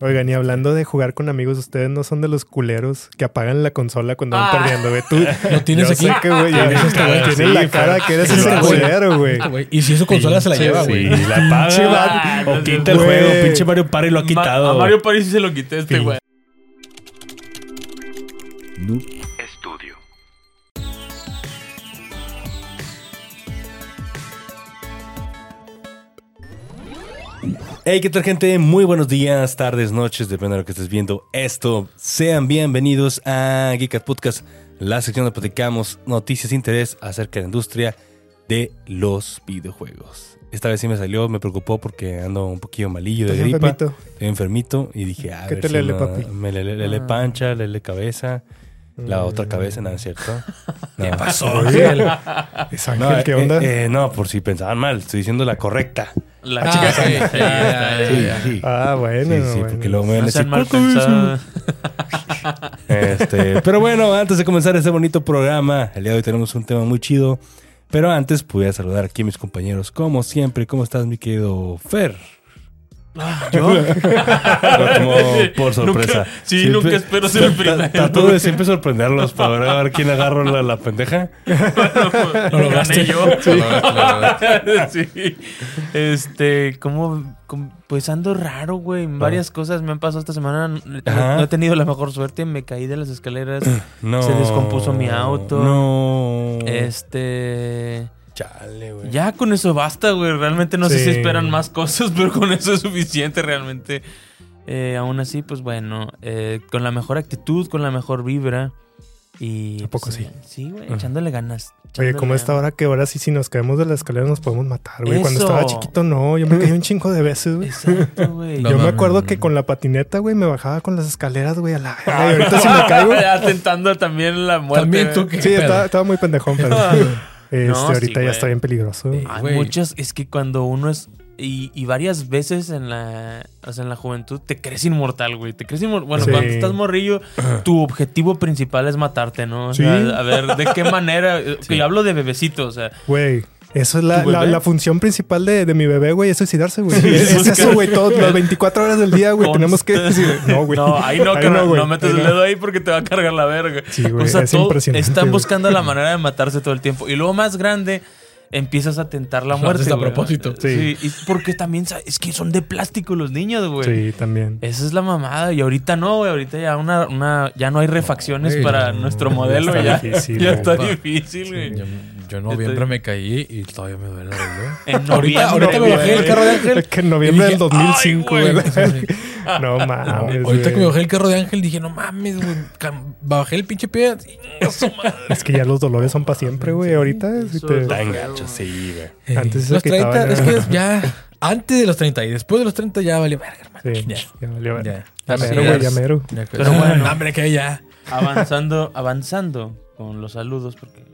Oigan, y hablando de jugar con amigos, ustedes no son de los culeros que apagan la consola cuando van Ah. perdiendo, güey. Tú Lo tienes yo aquí. sé que, güey, Tienes Sí, la cara que eres Sí, ese culero, güey. Y si es su consola se la Sí, lleva, sí. güey. la Pinche paga. Mario. o quita el juego. Pinche Mario Party lo ha Ma- quitado. a Mario París sí se lo quité este Sí. güey. Hey, ¿qué tal, gente? Muy buenos días, tardes, noches, depende de lo que estés viendo esto. Sean bienvenidos a Geekat Podcast, la sección donde platicamos noticias de interés acerca de la industria de los videojuegos. Esta vez sí me salió, me preocupó porque ando un poquillo malillo de gripa. enfermito. Estoy enfermito y dije, a ¿Qué ver te si lele, no- papi? Me lele, lele Ah. pancha, lele cabeza, la Mm. otra cabeza, nada, ¿cierto? ¿Qué No. pasó, Oye, Ángel? Es Ángel, No, ¿qué eh, onda? eh, no, por si pensaban mal, estoy diciendo la correcta. La Ah, chica sí, sí, sí, Sí, ah, bueno. Sí, sí, bueno. porque luego me van a No. Este, pero bueno, antes de comenzar este bonito programa, el día de hoy tenemos un tema muy chido. Pero antes voy a saludar aquí a mis compañeros, como siempre. ¿Cómo estás, mi querido Fer? ¿Yo? Lo tomo por sorpresa. Nunca- sí, nunca espero ser el primero. Trato de siempre sorprenderlos para ver a ver quién agarra la, la pendeja. Lo gané yo. Lograste. sí. Este, ¿cómo? cómo- Pues ando raro, güey. Varias cosas me han pasado esta semana. No, no he tenido la mejor suerte. Me caí de las escaleras. No. Se descompuso mi auto. No. Este. Chale, güey. Ya con eso basta, güey. Realmente no sé si esperan más cosas, pero con eso es suficiente realmente. Eh, aún así, pues bueno, eh, con la mejor actitud, con la mejor vibra. Y. ¿A poco pues, sí? eh, Sí, güey, Ajá. echándole ganas. Oye, como esta hora que ahora sí, si nos caemos de la escalera nos podemos matar, güey. Cuando estaba chiquito, no. Yo me caí un chingo de veces, güey. Exacto, güey. No Yo me acuerdo que con la patineta, güey, me bajaba con las escaleras, güey, a la verga. Y ahorita si me caigo. Ya tentando también la muerte. También tú. Sí, estaba, estaba muy pendejón, pero. Este, No, sí, ahorita ya está bien peligroso. Hay muchas, es que cuando uno es. Y, y varias veces en la, o sea, en la juventud te crees inmortal, güey. Te crees inmortal. Bueno, Sí. cuando estás morrillo, tu objetivo principal es matarte, ¿no? O Sí. a ver, ¿de qué manera? Que yo hablo de bebecito, o sea. Güey. Eso es la, ¿Tu la, función principal de, de mi bebé, güey, es suicidarse, güey. Sí, es, es eso, güey, todas las 24 horas del día, güey. Tenemos que decir, no, güey. No, ahí no, carnal, no, güey, metes ahí el no. dedo ahí porque te va a cargar la verga. Sí, güey, o sea, es todo- impresionante, están güey. buscando la manera de matarse todo el tiempo. Y luego más grande, empiezas a tentar la muerte. a güey. propósito. Sí. y porque también es que son de plástico los niños, güey. Sí, también. Esa es la mamada. Y ahorita no, güey. Ahorita ya una, una, ya no hay refacciones Güey, para no, nuestro ya modelo. está Ya, difícil, ya está difícil, güey. Yo en noviembre me caí y todavía me duele. En Ahorita- noviembre, ahorita me bajé el carro de Ángel. Es que en noviembre del dije, 2005, "Ay, güey. güey". Sí, sí. No mames. Ahorita que me bajé el carro de Ángel dije, no mames, güey. Bajé el pinche pie. Es que ya los dolores son para siempre, güey. Ahorita, si te- es- Tan gacho, sí, güey. Antes se los quitaban, 30, es que ya. Antes de los 30 y después de los 30 ya valió verga, hermano. Sí, Ya. ya valió, güey. Ya. Mero, güey, ya mero. Pero bueno. No, hombre, que ya. Avanzando, avanzando con los saludos, porque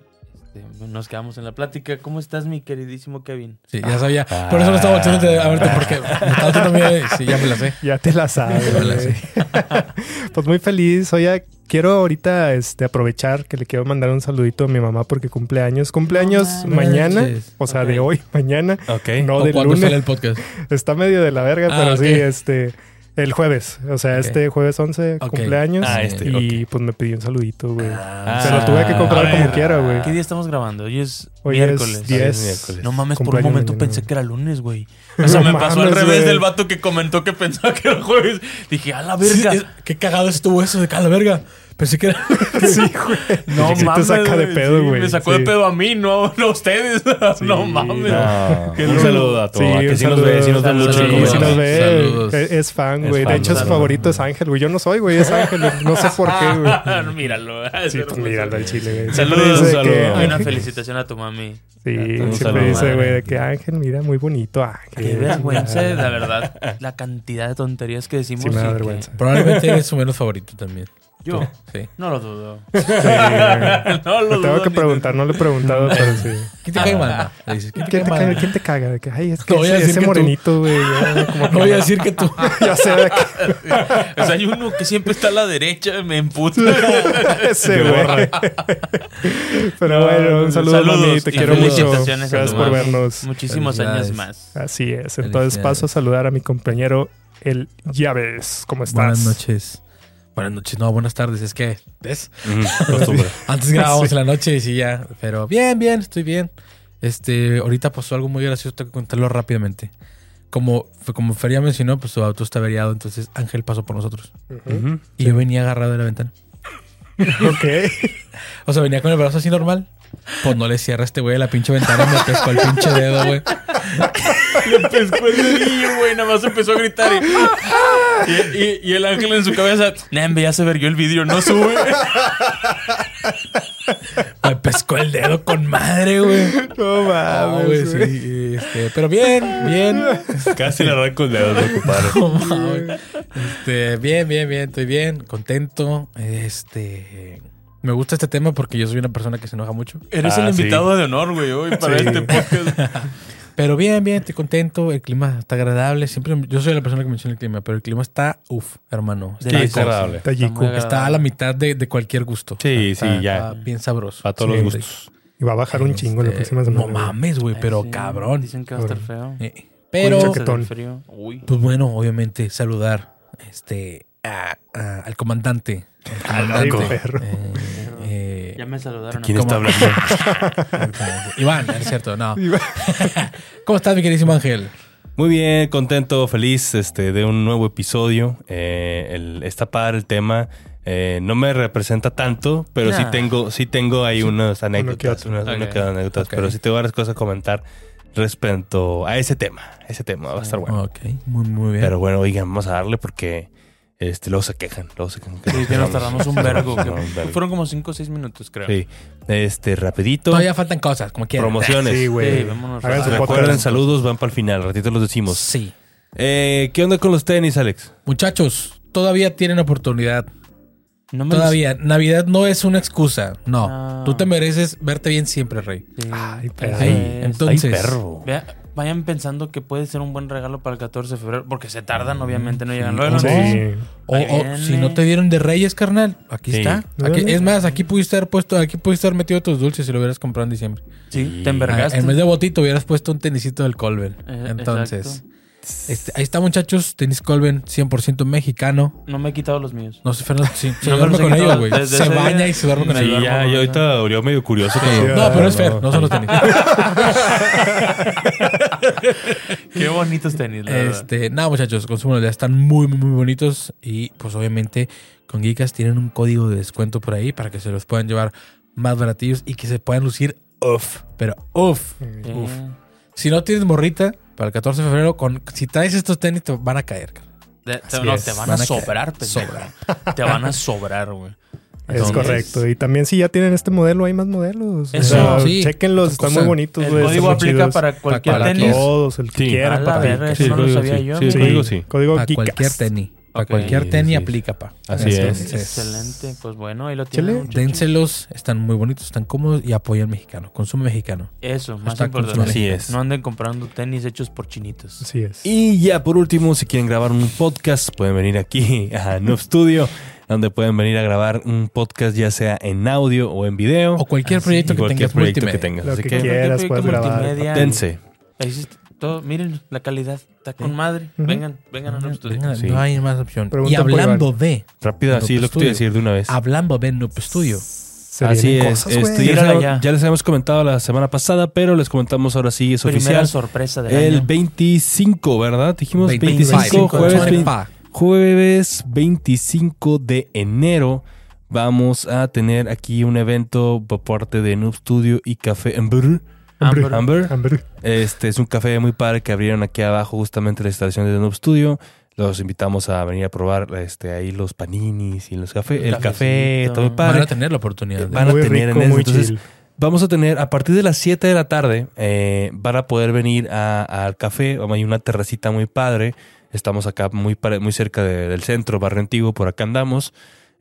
nos quedamos en la plática. ¿Cómo estás, mi queridísimo Kevin? Sí, ya sabía. Por eso no estaba volteando a verte porque me sí, ya me la sé. Ya te la sabes, Ya me la güey. Pues muy feliz. Oye, quiero ahorita este, aprovechar que le quiero mandar un saludito a mi mamá porque cumple años. Cumpleaños No mañana, o sea, de hoy, mañana. Ok. No del lunes. sale el podcast. Está medio de la verga, Ah, pero sí, este, el jueves. O sea, este jueves 11 Ok. cumpleaños. Ah, este, y pues me pidió un saludito, güey. Ah, Se lo tuve que comprar a como quiera, güey. ¿Qué día estamos grabando? Hoy es Hoy miércoles. es 10. miércoles. No mames, por un momento mañana, pensé que era lunes, güey. O sea, No me pasó al revés del vato que comentó que pensaba que era jueves. Dije, a la Sí, verga. es- qué cagado estuvo eso de cada verga. Pensé que era. Sí, güey. No Sí te mames. saca de güey, pedo, sí, güey. Me sacó Sí. de pedo a mí, no, no a ustedes. no mames. No, Qué un saludo a tu Sí, que sí nos ve, sí nos ve saludo. mucho. Sí, Sí, nos ve. Saludos. Es, es fan, güey. De hecho, su saludos. favorito es Ángel, güey. Yo no soy, güey. Es Ángel. No sé por qué, güey. Míralo. Sí, pues míralo al chile, güey. Saludos, Siempre dice un que saludo. Y una felicitación a tu mami. Sí, siempre dice, güey, de que Ángel, mira, muy bonito Ángel. Qué vergüenza, la verdad. La cantidad de tonterías que decimos. Sí, me da vergüenza. Probablemente es su menos favorito también. Yo. Sí. No lo dudo. Sí, no lo Le tengo dudo que preguntar, no le he preguntado, pero sí. ¿Quién te cae mal? Dices, ¿quién te ¿Quién cae te, caga, mal? quién te caga? De que, ay, es que No voy a ese, decir ese que morenito, güey. No voy a decir que tú. Ya sé de que O sea, hay uno que siempre está a la derecha, me emputa. ese, güey. Pero bueno, un saludo, Saludos mami. Te quiero mucho. Gracias por vernos. Muchísimos años más. Así es. Entonces paso a saludar a mi compañero el Llaves. ¿Cómo estás? Buenas noches. Buenas noches, no, buenas tardes. Es que, ¿ves? Costumbre. Antes grabábamos Sí. en la noche y sí, ya. Pero bien, bien, estoy bien. Este, ahorita pasó algo muy gracioso, tengo que contarlo rápidamente. Como, como Feria mencionó, pues su auto está averiado, entonces Ángel pasó por nosotros. Y yo venía agarrado de la ventana. Ok. O sea, venía con el brazo así normal. Pues no le cierra este güey la pinche ventana, me pescó el pinche dedo, güey. Le pescó el dedillo, güey. Nada más empezó a gritar. Y, y- y- y el ángel en su cabeza. Nembe, ya se verguió el vidrio, no sube. Me pescó el dedo con madre, güey. No mames, güey, güey. sí, este, pero bien, bien. Casi le arranco el dedo, no, compadre. No mames. Este, bien, bien, bien, estoy bien, contento. Este, me gusta este tema porque yo soy una persona que se enoja mucho. Eres Ah, el sí. invitado de honor, güey, hoy para Sí. este podcast. Pero bien, bien, estoy contento. El clima está agradable. Siempre, yo soy la persona que menciona el clima, pero el clima está, uff, hermano. Sí, Está, agradable. Está muy está a la mitad de, de cualquier gusto. Sí, Está- sí, ya. está bien sabroso. A todos Sí, los gustos. Y va a bajar un chingo la Este, próxima semana. No mames, güey, pero Sí, cabrón. Dicen que va a estar feo. Eh, pero. Uy. pues bueno, obviamente, saludar este, a- a- al comandante. Al perro. Eh, eh, Ya me saludaron. ¿Quién está hablando? Iván, es cierto, no. ¿Cómo estás, mi queridísimo Ángel? Muy bien, contento, feliz este, de un nuevo episodio. Eh, el, está padre el tema. Eh, no me representa tanto, pero sí Nah. tengo, sí tengo ahí unas que anécdotas, otro. unas, anécdotas, pero sí tengo varias cosas a comentar respecto a ese tema. Ese tema va a estar bueno. Ok, muy, muy bien. Pero bueno, oigan, vamos a darle porque este, luego se quejan, luego se quejan. Sí, que nos tardamos un vergo. Fueron como 5 o 6 minutos, creo. Sí, este, rapidito. Todavía faltan cosas, como quieran. Promociones. Sí, güey. Sí, vámonos. Recuerden, saludos, van para el final, ratito los decimos. Sí. Eh, ¿Qué onda con los tenis, Alex? Muchachos, todavía tienen oportunidad. No me Todavía. Navidad no es una excusa. No. No. Tú te mereces verte bien siempre, Rey. Sí, Ay, perro. Ahí, es. entonces- Ay, perro. Vea, vayan pensando que puede ser un buen regalo para el 14 de febrero, porque se tardan, obviamente, no llegan. Sí, Luego, Sí. O, o si no te dieron de Reyes, carnal, aquí Sí. está. Aquí- es más, aquí pudiste haber puesto, aquí pudiste haber metido tus dulces si lo hubieras comprado en diciembre. Sí, Sí. te Ah, envergaste. en vez de botito hubieras puesto un tenisito del Colben. Eh, Entonces, exacto. Este, ahí está, muchachos. Tenis Colben, 100% mexicano. No me he quitado los míos. No sé, Fernando, sí, se No me duerme con ellos, güey. Se baña y se duerme con Sí, ellos. Sí, ya, no, yo no, ahorita abrió medio curioso. Sí. como- No, pero es fair, no son los tenis. Qué bonitos tenis, la verdad. Este, nada, muchachos, consumo ya están muy, muy, muy bonitos. Y pues obviamente con Geekas tienen un código de descuento por ahí para que se los puedan llevar más baratillos y que se puedan lucir uff. Pero uff. Sí. Uf. Si no tienes morrita para el 14 de febrero, con, si traes estos tenis te van a caer. De- te, no, te van, Van a sobrar. Te van a sobrar, güey. Es correcto. Y también si ya tienen este modelo, hay más modelos. Eso, o sea, sí. Chequenlos, están muy bonitos, El código aplica chidos. para cualquier para tenis. Todos, el que Sí. quiera, A la papá. verga, Sí, eso no lo código sabía sí. yo. Sí, código sí. Código Para cualquier tenis. Para cualquier tenis sí. aplica, pa. Así es. Excelente. Pues bueno, ahí lo tienen. Dénselos, están muy bonitos, están cómodos y apoyan mexicano. Consume mexicano. Eso, más Está importante. Así es. No anden comprando tenis hechos por chinitos. Así es. Y ya por último, si quieren grabar un podcast, pueden venir aquí a Noob Studio, donde pueden venir a grabar un podcast ya sea en audio o en video. O cualquier Así, proyecto que cualquier tengas proyecto multimedia. que tengas. Lo Así que que quieras, puedes grabar. dense. Todo. Miren la calidad. Está con madre. Vengan, vengan a Noob Studio. Venga, Sí. No hay más opción. Pregunta y por hablando de Rápido, así es lo que te voy a decir de una vez. Hablando de Noob Studio. Se Así vienen es. cosas, Este, ya, les Tírala ya. ya les habíamos comentado la semana pasada, pero les comentamos ahora sí, es Primera oficial. sorpresa del El año. 25, ¿verdad? Dijimos 25, 25, jueves, 25. 20 jueves 25 de enero. Vamos a tener aquí un evento por parte de Noob Studio y Café Amber. Amber. Amber. Amber. Este es un café muy padre que abrieron aquí abajo, justamente la instalación de Noob Studio. Los invitamos a venir a probar este, ahí los paninis y los cafés, el, El café, todo muy Van padre. a tener la oportunidad. de- Van a muy tener rico, en eso. muy Entonces, chill. Vamos a tener, a partir de las 7 de la tarde, eh, van a poder venir a- al café. Hay una terracita muy padre. Estamos acá muy, muy cerca de- del centro, barrio antiguo, por acá andamos.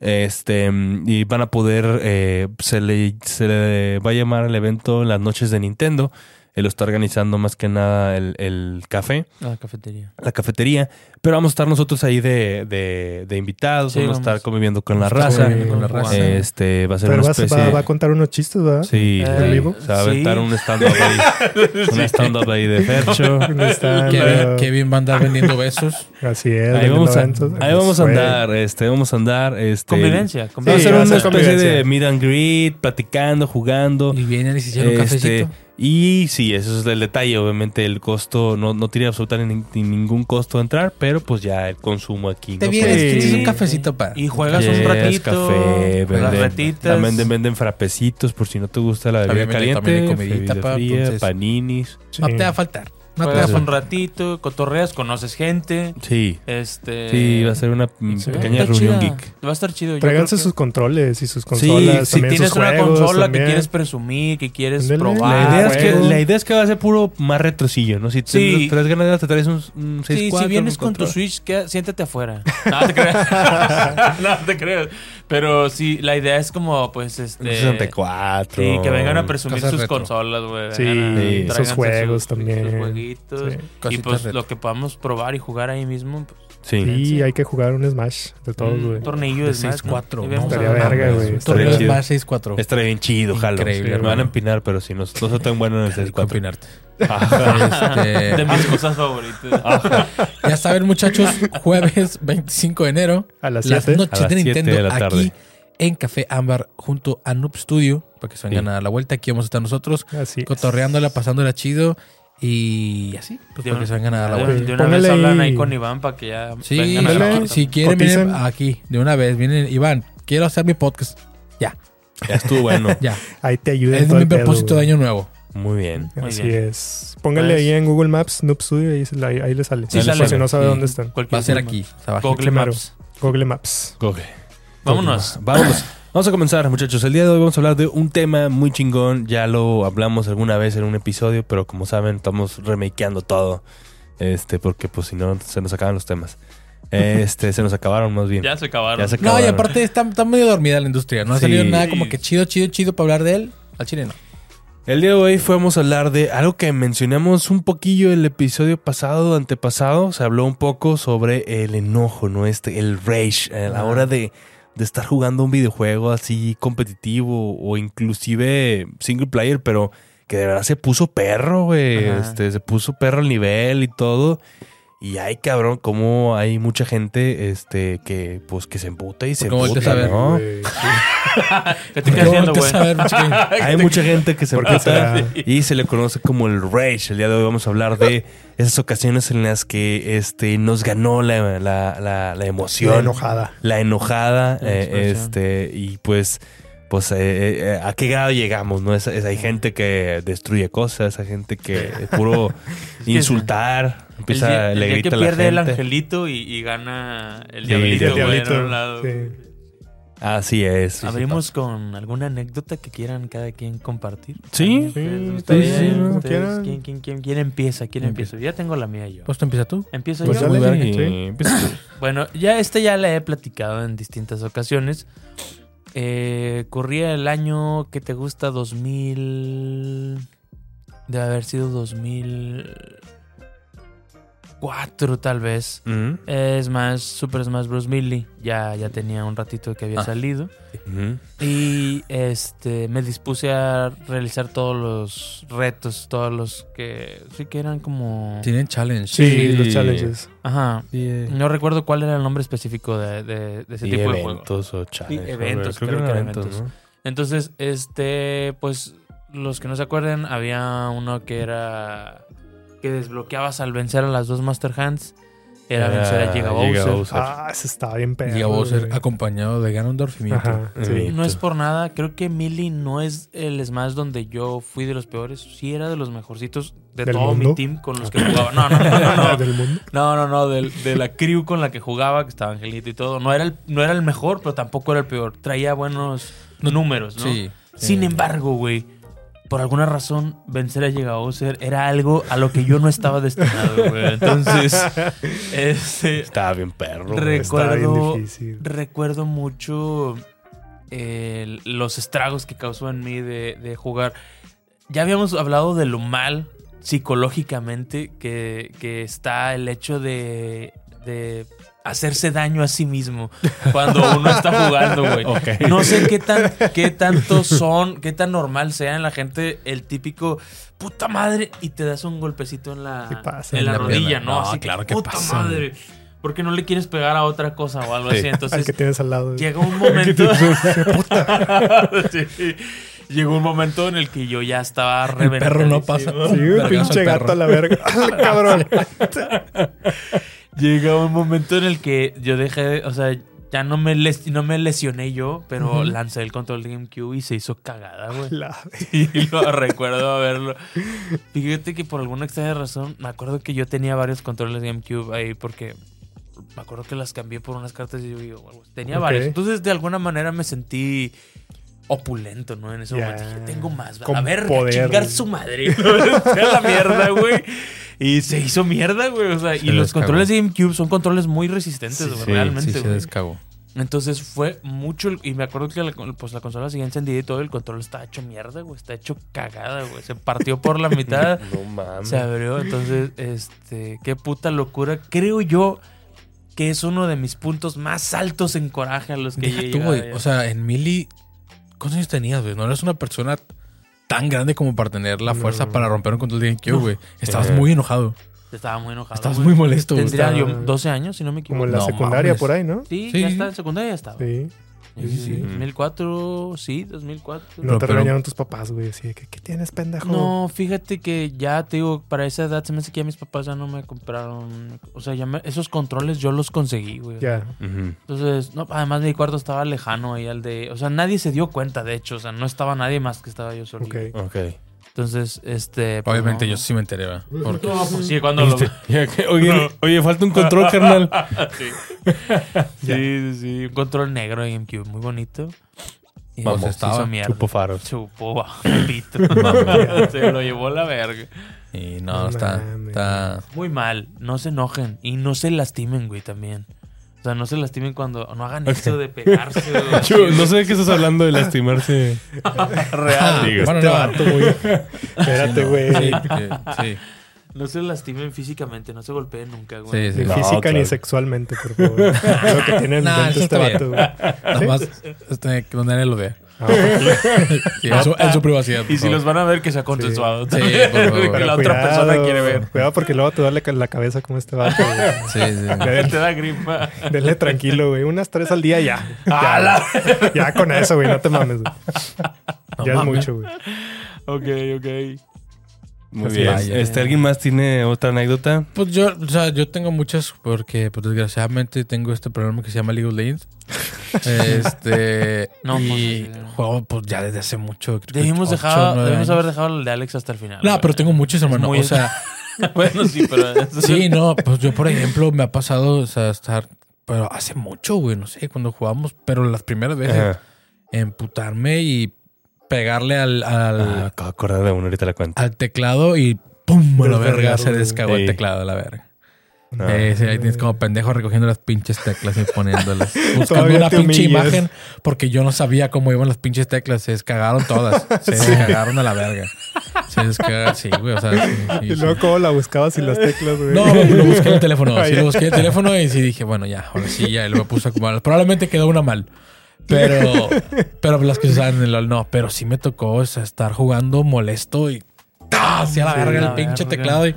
Este, y van a poder, eh, se, le, se le va a llamar el evento Las Noches de Nintendo. Él lo está organizando más que nada el, el café, La cafetería. la cafetería. Pero vamos a estar nosotros ahí de, de, de invitados, Sí, vamos a estar conviviendo con la raza. conviviendo con la raza. Este, va a ser Pero una especie... va- va a contar unos chistes, ¿verdad? Sí, Eh, vivo? va a aventar Sí. un stand-up ahí. Un stand-up ahí de Fercho. Está, Kevin, Kevin va a andar vendiendo besos. Así es. Ahí vamos, a, eventos. ahí vamos a andar, este, vamos a andar, este. Convivencia. Va a convivencia. ser va a una ser especie de meet and greet, platicando, jugando. Y vienen y se hicieron un Este, cafecito. Y sí, eso es el detalle. Obviamente, el costo no, no tiene absolutamente ni- ni ningún costo entrar, pero pues ya el consumo aquí. Te ¿no? vienes, un cafecito para. Y juegas Yes, un ratito. café, las venden, ratitas. también venden, venden frapecitos por si no te gusta la bebida Obviamente caliente. también hay comidita, bebida pa, fría, entonces- paninis. Sí. No te va a faltar. No te Juegas un faltar. ratito, cotorreas, conoces gente. Sí, Este. sí, va a ser una Sí. pequeña reunión chida. geek. Va a estar chido. Yo Tráiganse que- sus controles y sus Sí, consolas. Si también tienes sus una juegos consola también. que quieres presumir, que quieres Ándale. probar. La idea, es que, la idea es que va a ser puro más retrosillo, ¿no? Si te Sí. traes ganas, te traes un, un 6 Sí, si vienes con tu Switch, queda- siéntate afuera. No te creas. no te creas. Pero sí, la idea es como, pues, este. 64. Sí, que vengan a presumir sus retro. consolas, güey. Sí, a- tráiganse juegos sus- también. sus jueguitos. Sí. Y pues retro. lo que podamos probar y jugar ahí mismo, pues, Sí. Sí, hay que jugar un Smash de todos, un güey. tornillo De de Smash, 6-4, ¿no? Estaría verga, güey. Un torneo chido. más 6-4. Estaría bien chido, jalo. Increíble, Me van a empinar, pero si no, no soy tan bueno en el 64. Compinarte. Ajá. De Este, mis cosas favoritas. ya saben, muchachos, jueves 25 de enero, A las las 7. noches A las de Nintendo de la tarde. aquí en Café Ámbar junto a Noob Studio, para que se vengan Sí. a la vuelta. Aquí vamos a estar nosotros, Así. es. cotorreándola, pasándola chido y así, pues para que se vengan a la de, vuelta. de una Póngale vez hablan ahí. con Iván para que ya Sí, vengan a la dale. vuelta. si quieren, vienen aquí de una vez. Vienen, Iván, quiero hacer mi podcast. Ya, Ya estuvo bueno. ya. Ahí te ayuda es mi pedo, propósito de año nuevo. Muy bien. Muy Así bien. es. Póngale Pues- ahí en Google Maps, Noob Studio, ahí, ahí le sale. Sí, sale. si no sabe Sí. dónde están. Va a ser aquí. abajo. Google. Maps. Google Maps. Coge. Vámonos. Vámonos. Vamos a comenzar, muchachos. El día de hoy vamos a hablar de un tema muy chingón. Ya lo hablamos alguna vez en un episodio, pero como saben, estamos remakeando todo. Este, porque pues si no, se nos acaban los temas. Este, se nos acabaron más bien. Ya se acabaron. Ya se No, y aparte está, está medio dormida la industria. No ha Sí. salido nada como que chido, chido, chido para hablar de él. Al chile no. El día de hoy fuimos a hablar de algo que mencionamos un poquillo el episodio pasado, antepasado. Se habló un poco sobre el enojo, ¿no? Este, el rage, a la hora de, de estar jugando un videojuego así competitivo o inclusive single player, pero que de verdad se puso perro, güey. Este, se puso perro al nivel y todo. Y ay, cabrón, como hay mucha gente este, que, pues, que se emputa y se ¿Cómo volteas emputa, a ver? ¿no? Sí. ¿Qué haciendo, güey? Hay mucha gente que se ¿Por qué emputa y se le conoce como el rage. El día de hoy vamos a hablar de esas ocasiones en las que este, nos ganó la, la, la, la emoción. La enojada. La enojada. La eh, este, y pues, pues eh, eh, a qué grado llegamos, ¿no? Es, es- hay gente que destruye cosas, hay gente que puro que insultar, El empieza día, a el le día que grita a la pierde el angelito y, y gana el Sí, diablito, el diablito, lado. sí. Así es. Abrimos con alguna anécdota que quieran cada quien compartir. Sí, sí, ustedes, ustedes. ¿quién, quién, quién, quién empieza? ¿Quién empieza? Ya tengo la mía yo. Pues tú empieza tú. ¿Empiezo Pues yo? dale. Sí, empieza. Bueno, ya este ya la he platicado en distintas ocasiones. Eh, corría el año que te gusta 2000 debe haber sido 2004 tal vez. Ujú, Es más Super Smash Bros. Melee. Ya, ya tenía un ratito que había Ah. salido. ujú. Y este me dispuse a realizar todos los retos, todos los que sí que eran como Tienen challenge. Sí, los challenges. ajá. Eh. No recuerdo cuál era el nombre específico de, de- de ese Y tipo de eventos o challenges, eventos, Creo creo que que eran eventos. ¿no? Entonces, este, pues, los que no se acuerden, había uno que era que desbloqueabas al vencer a las dos Master Hands. Era vencer a Giga Giga Bowser. Ah, ese estaba bien. Giga Bowser güey. acompañado de Ganondorf y Mewtwo. Ajá, sí. No es por nada, creo que Melee no es el Smash donde yo fui de los peores. Sí era de los mejorcitos de ¿Del todo mi team con los que jugaba. No, no, no, no, no. Del mundo. No, no, no, de, la crew con la que jugaba, que estaba Angelito y todo. No era el, no era el mejor, pero tampoco era el peor. Traía buenos números, ¿no? Sí. Sin embargo, güey, por alguna razón, vencer a Giga Bowser era algo a lo que yo no estaba destinado, güey. Entonces, este, Estaba bien perro. güey. Re- Estaba bien Recuerdo- difícil. recuerdo mucho eh, los estragos que causó en mí de, de jugar. ya habíamos hablado de lo mal psicológicamente que, que está el hecho de, de hacerse daño a sí mismo cuando uno está jugando, güey. No sé qué tan, qué tanto son, qué tan normal sea en la gente el típico puta madre y te das un golpecito en la, Sí pasa. en la, rodilla, pierna. ¿no? No, Así claro que puta pasa, madre. Porque no le quieres pegar a otra cosa o algo Sí. así. Al Entonces que tienes al lado. llega un momento. Sí. Llegó un momento en el que yo ya estaba El perro no pasa. Sí, Vergazo pinche al gato a la verga. ¡Al cabrón! Llega un momento en el que yo dejé, de- o sea, ya no me, les- no me lesioné yo, pero lancé el control de GameCube y se hizo cagada, güey. La- Y lo recuerdo haberlo. Fíjate que por alguna extraña razón, me acuerdo que yo tenía varios controles de GameCube ahí porque me acuerdo que las cambié por unas cartas de Yu-Gi-Oh! Tenía varios. Entonces, de alguna manera me sentí opulento, ¿no? En ese momento dije, tengo más. Con a ver, poder, chingar su madre. Fue a la mierda, güey. Y se hizo mierda, güey. O sea, y los controles de GameCube son controles muy resistentes, Sí, güey, sí, realmente, Sí, se güey. descagó. Entonces fue mucho. el- Y me acuerdo que la, pues, la consola seguía encendida y todo. El control está hecho mierda, güey. Está hecho cagada, güey. Se partió por la mitad. No mames. se abrió. Entonces, este. Qué puta locura. Creo yo que es uno de mis puntos más altos en coraje a los que Deja llegué. tú, güey. O sea, en Mili, ¿cuántos años tenías, güey? No eres una persona tan grande como para tener la No. fuerza para romper un control de GameCube, güey. Estabas Eh. muy enojado. estaba muy enojado. Estabas güey. muy molesto, güey. Tendría yo Estaba- 12 años, si no me equivoco. Como en la No secundaria mames. por ahí, ¿no? Sí, Sí, ya está en secundaria, ya estaba. Sí. Sí, sí, sí. Sí. 2004, sí, 2004. No te pero- regañaron tus papás, güey. Así de que, ¿qué tienes, pendejo? No, fíjate que ya te digo, para esa edad se me hace que ya mis papás ya no me compraron. O sea, ya me- esos controles yo los conseguí, güey. Ya. Entonces, no, además mi cuarto estaba lejano ahí al de. O sea, nadie se dio cuenta, de hecho. O sea, no estaba nadie más que estaba yo solo. Ok. Ok. Entonces, este. pues, Obviamente no, yo sí me enteré, ¿verdad? Porque No, pues sí, cuando lo. Oye, falta un control, carnal. sí. sí, sí, sí. Un control negro de GameCube, muy bonito. Y Vamos, estaba. Chupo faros. Chupó pito. se lo llevó la verga. Y no, está, está... Muy mal. No se enojen. Y no se lastimen, güey, también. O sea, no se lastimen cuando. No hagan eso de pegarse. no sé de qué estás hablando de lastimarse. Real. Digo, Bueno, Este no. vato, güey. Espérate, Sí, güey. no, sí, porque- sí, No se lastimen físicamente. No se golpeen nunca, güey. sí, Ni sí. No, física claro. ni sexualmente, por favor. Es lo que tiene en Nah, mente eso este está vato, güey. Nada más este, que lo vea. Ah. Sí, en, su, en su privacidad. Y si los van a ver, que sea consensuado. Sí, por favor. que la otra persona quiere ver. Cuidado porque luego te duele la cabeza como este vato. Sí, sí. Te da gripa. Denle tranquilo, güey. Unas tres al día ya. ¡A Ya, con eso, güey. No te mames, güey. No ya es mucho, güey. Ok, ok. Muy bien. es. Este, ¿Alguien más tiene otra anécdota? Pues yo, o sea, yo tengo muchas porque, pues desgraciadamente tengo este programa que se llama League of Legends. Este. No, pues, y sí. juego, pues ya desde hace mucho. Debimos, ocho, dejado, debimos haber dejado el de Alex hasta el final. No, pero tengo muchos, hermano. muy- O sea, bueno, sí, pero. sí, no, pues yo, por ejemplo, me ha pasado, o sea, estar. Pero hace mucho, güey, no sé, cuando jugamos, pero las primeras veces, Ajá. emputarme y pegarle al, al, Ah, acabo de acordar de uno, ahorita la cuento. al teclado y ¡pum! A la verga, se descagó Sí. el teclado a la verga. No. Eh, sí, ahí tienes como pendejo recogiendo las pinches teclas y poniéndolas. Buscando una pinche humillas. imagen porque yo no sabía cómo iban las pinches teclas. Se descagaron todas. Se descagaron a la verga. Se descagaron, sí, güey. O sea, sí, sí, Y sí. luego, ¿cómo la buscabas sin las teclas, güey? No, lo, busqué en el teléfono. Sí, lo busqué en el teléfono y sí dije, bueno, ya, ahora sí, ya, lo puse a acomodar. Probablemente quedó una mal. Pero, pero las que se usaban en el LOL, no. Pero sí me tocó o sea, estar jugando molesto y ¡tá! hacia la Sí, verga la el pinche verga. teclado y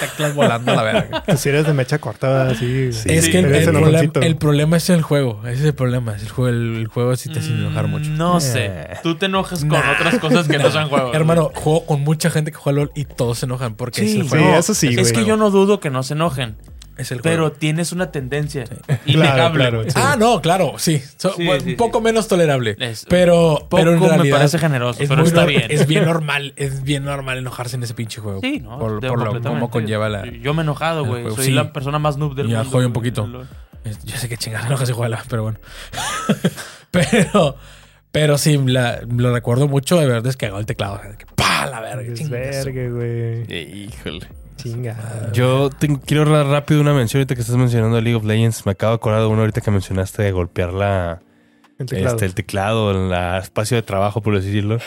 teclas volando a la verga. Tú si eres de mecha corta, así. es que el, el el problema es el juego. Ese es el problema. Es el juego, el, el juego sí te hace enojar mucho. Mm, No Eh. sé. Tú te enojas con Nah. otras cosas que no son juegos. Hermano, juego con mucha gente que juega LOL y todos se enojan porque es Sí, el Sí, juego. eso sí, es güey. que yo no dudo que no se enojen. Es el Pero juego. tienes una tendencia innegable, claro, sí. Ah, no, claro, sí. So- Sí, bueno, sí, un poco sí. menos tolerable. Es- pero, Poco pero en me realidad parece generoso, es pero está nor- bien. Es bien normal, es bien normal enojarse en ese pinche juego. Sí, ¿no? Por, lo cómo conlleva la. Yo me he enojado, güey. Soy Sí. la persona más noob del Ya mundo. juego un poquito. Yo sé que chingada enoja se juega, pero bueno. pero, pero sí, la- lo recuerdo mucho de haber descargado el teclado. Que, ¡Pah! La verga. Desvergue, güey. Híjole. Chinga. Yo tengo- quiero hablar rápido de una mención ahorita que estás mencionando League of Legends. Me acabo de acordar de uno ahorita que mencionaste de golpear la, El teclado. este, el teclado, el espacio de trabajo, por decirlo.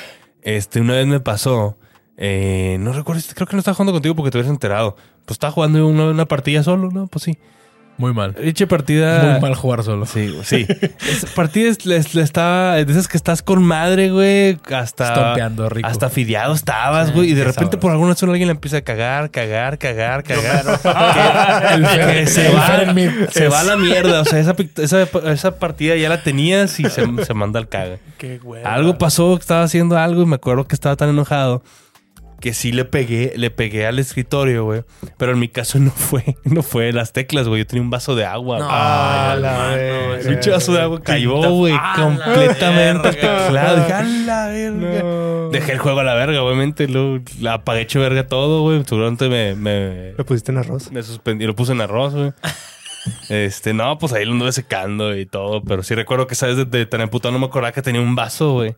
Este, una vez me pasó. eh, no recuerdo, creo que no estaba jugando contigo porque te habías enterado. Pues estaba jugando una, una partida solo, ¿no? Pues sí. Muy mal. Eche partida. Muy mal jugar solo. Sí, sí. Esa partida es, es- le estaba. De esas que estás con madre, güey. Hasta. Estompeando rico. Hasta fideado estabas, güey. Y de repente sabroso. por alguna razón alguien le empieza a cagar, cagar, cagar, cagar. El Que Fer- se va, se va a la mierda. O sea, esa, pic- esa, esa partida ya la tenías y se, se manda al caga. Qué güey. Algo pasó, que estaba haciendo algo y me acuerdo que estaba tan enojado que sí le pegué, le pegué al escritorio, güey. Pero en mi caso no fue, no fue las teclas, güey. Yo tenía un vaso de agua. No. Ah, la. El pinche vaso de agua cayó, güey, ¡Ah, la completamente teclado. Dije, "A la verga". No. Dejé el juego a la verga, obviamente. Luego la apagué hecho verga todo, güey. Seguramente me, me, Lo pusiste en arroz. me suspendí, lo puse en arroz, güey. Este, no, pues ahí lo anduve secando y todo. Pero sí recuerdo que, ¿sabes? De, de tan emputado no me acordaba que tenía un vaso, güey.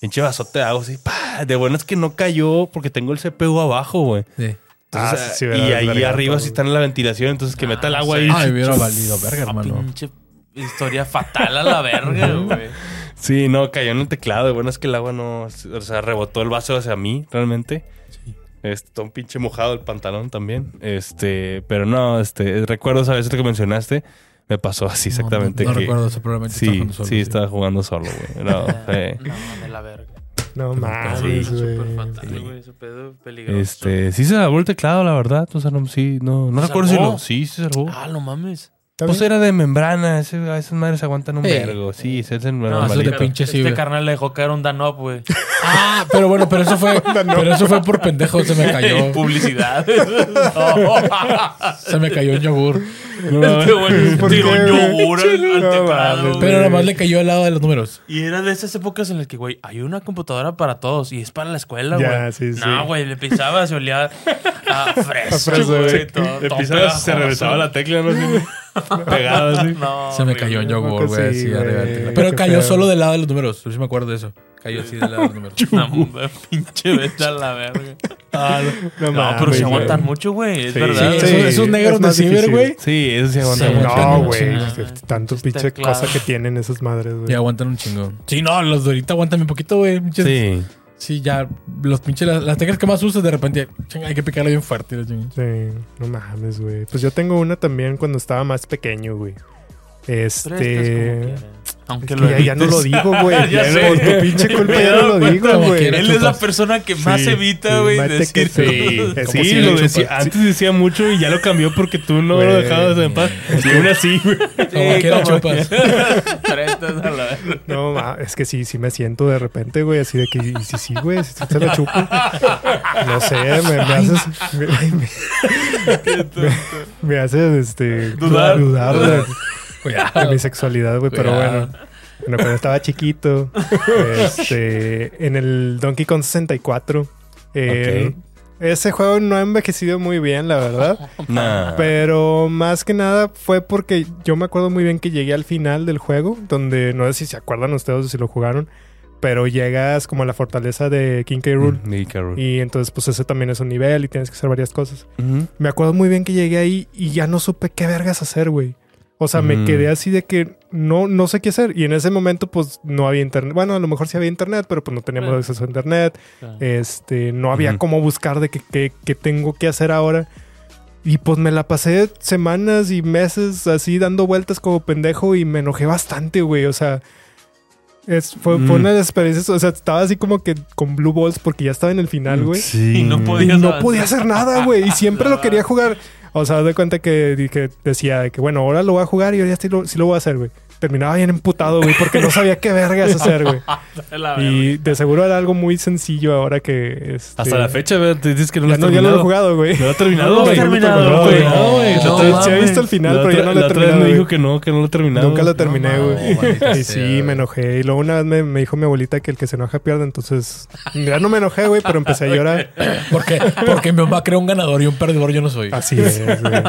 Pinche vasote de agua, así. ¡pa! De bueno es que no cayó porque tengo el CPU abajo, güey. Sí. Ah, Entonces, sí, sí, y ¿verdad? ahí arriba todo. sí está en la ventilación, entonces que meta el agua ahí. Ay, hubiera valido verga, Ah, hermano. pinche historia fatal a la verga, güey. Sí, no, cayó en el teclado. De bueno es que el agua no. O sea, rebotó el vaso hacia mí, realmente. Este, todo un pinche mojado el pantalón tamí Este, pero no, este, recuerdo esa vez que mencionaste. Me pasó así exactamente. No, no que, recuerdo eso, probablemente estaba Sí, jugando solo, sí, estaba jugando solo, güey. No, eh, No, de la verga. No Sí, mames, súper güey. fatal, güey. Ese pedo peligroso. este, sí se salvó el teclado, la verdad. O sea, no, sí, no, no ¿Se recuerdo si lo. Sí, se salvó. Ah, no mames. ¿Está Pues era de membrana, ese- esas madres aguantan un vergo. Sí, ese es el No, eso de este, pinche sí, este güey. carnal le dejó caer un Danop, güey. Ah, pero bueno, pero eso fue, pero eso fue por pendejo, se me cayó. Publicidad. no. Se me cayó un yogur. Este güey ¿Por tiró qué, un güey? yogur al, al No teclado. güey. Pero nada más le cayó al lado de los números. Y era de esas épocas en las que, güey, hay una computadora para todos y es para la escuela, Ya, güey. sí, sí. No, güey, le pisaba, se olía a fresa, A fresa, güey. güey. todo- Le todo pisabas, se pegajoso. regresaba la tecla, no sé. Pegado así. No, Se me cayó un yogur, güey, sí, así arriba del güey. teclado. Pero cayó feo. solo del lado de los números. Yo sí me acuerdo de eso. Cayó así del lado de los números. No, pinche vete a la verga. No, No, pero se aguantan mucho, güey. Es Sí. verdad. Sí, Sí, esos, esos es negros de ciber, güey. Sí, eso sí aguanta Sí, mucho. No, güey. Sí. Tanto Este pinche cosa que tienen esas madres, güey. Y aguantan un chingo. Sí, no, los de ahorita aguantan un poquito, güey. Sí. Sí, ya. Los pinches, las, las teclas que más usas, de repente, chinga, hay que picarle bien fuerte. la. Sí, no mames, güey. Pues yo tengo una también cuando estaba más pequeño, güey. Como Este. quieras. Aunque Es lo ya, ya no lo digo, güey. Ya Ya sé. Por tu pinche culpa ya no lo digo, güey. Él es la persona que más Sí, evita, sí, güey, mate decir que sí. Sí, si lo decía, antes decía mucho y ya lo cambió porque tú no lo dejabas en paz. Y aún así, güey. Como quiera chupas. No, ma, es que sí, sí me siento de repente, güey, así de que, y sí, sí, güey, si te la chupo. No sé, me, me haces. Me, me- me haces, este. Dudar. Dudar Cuidado. mi sexualidad, güey, pero bueno. Bueno, cuando estaba chiquito, este, en el Donkey Kong 64, eh, ese juego no ha envejecido muy bien, la verdad. Nah. Pero más que nada fue porque yo me acuerdo muy bien que llegué al final del juego, donde no sé si se acuerdan ustedes o si lo jugaron, pero llegas como a la fortaleza de King K. Rool. Carol. Y entonces pues ese también es un nivel y tienes que hacer varias cosas. Me acuerdo muy bien que llegué ahí y ya no supe qué vergas hacer, güey. O sea, me Mm. quedé así de que no, no sé qué hacer. Y en ese momento, pues no había internet. Bueno, a lo mejor sí había internet, pero pues no teníamos Claro. acceso a internet. Este, no había Ujú. cómo buscar de qué qué- qué tengo que hacer ahora. Y pues me la pasé semanas y meses así dando vueltas como pendejo y me enojé bastante, güey. O sea, es, fue, fue Mm. una de las experiencias. O sea, estaba así como que con Blue Balls porque ya estaba en el final, güey. Sí. Y no Y podías no podía hacer nada, güey. Y siempre lo quería jugar. O sea, de cuenta que dije, decía de que, bueno, ahora lo voy a jugar y ahora sí lo, sí lo voy a hacer, güey. Terminaba bien emputado, güey, porque no sabía qué vergas hacer, güey. Y de seguro era algo muy sencillo ahora que... este, Hasta la fecha, güey, te dices que no lo Ya has no, ya terminado. lo he jugado, güey. No lo ha terminado, No lo güey. terminado, No, güey. No, güey. Sí he visto el final, pero ya otra- no lo he la otra vez terminado. me dijo que no, que no lo he terminado. Nunca lo terminé, güey. y sí, me enojé. Y luego una vez me, me dijo mi abuelita que el que se enoja pierde. Entonces, ya no me enojé, güey, pero empecé a llorar. ¿Por qué? Porque mi mamá creó un ganador y un perdedor yo no soy. Así es, güey.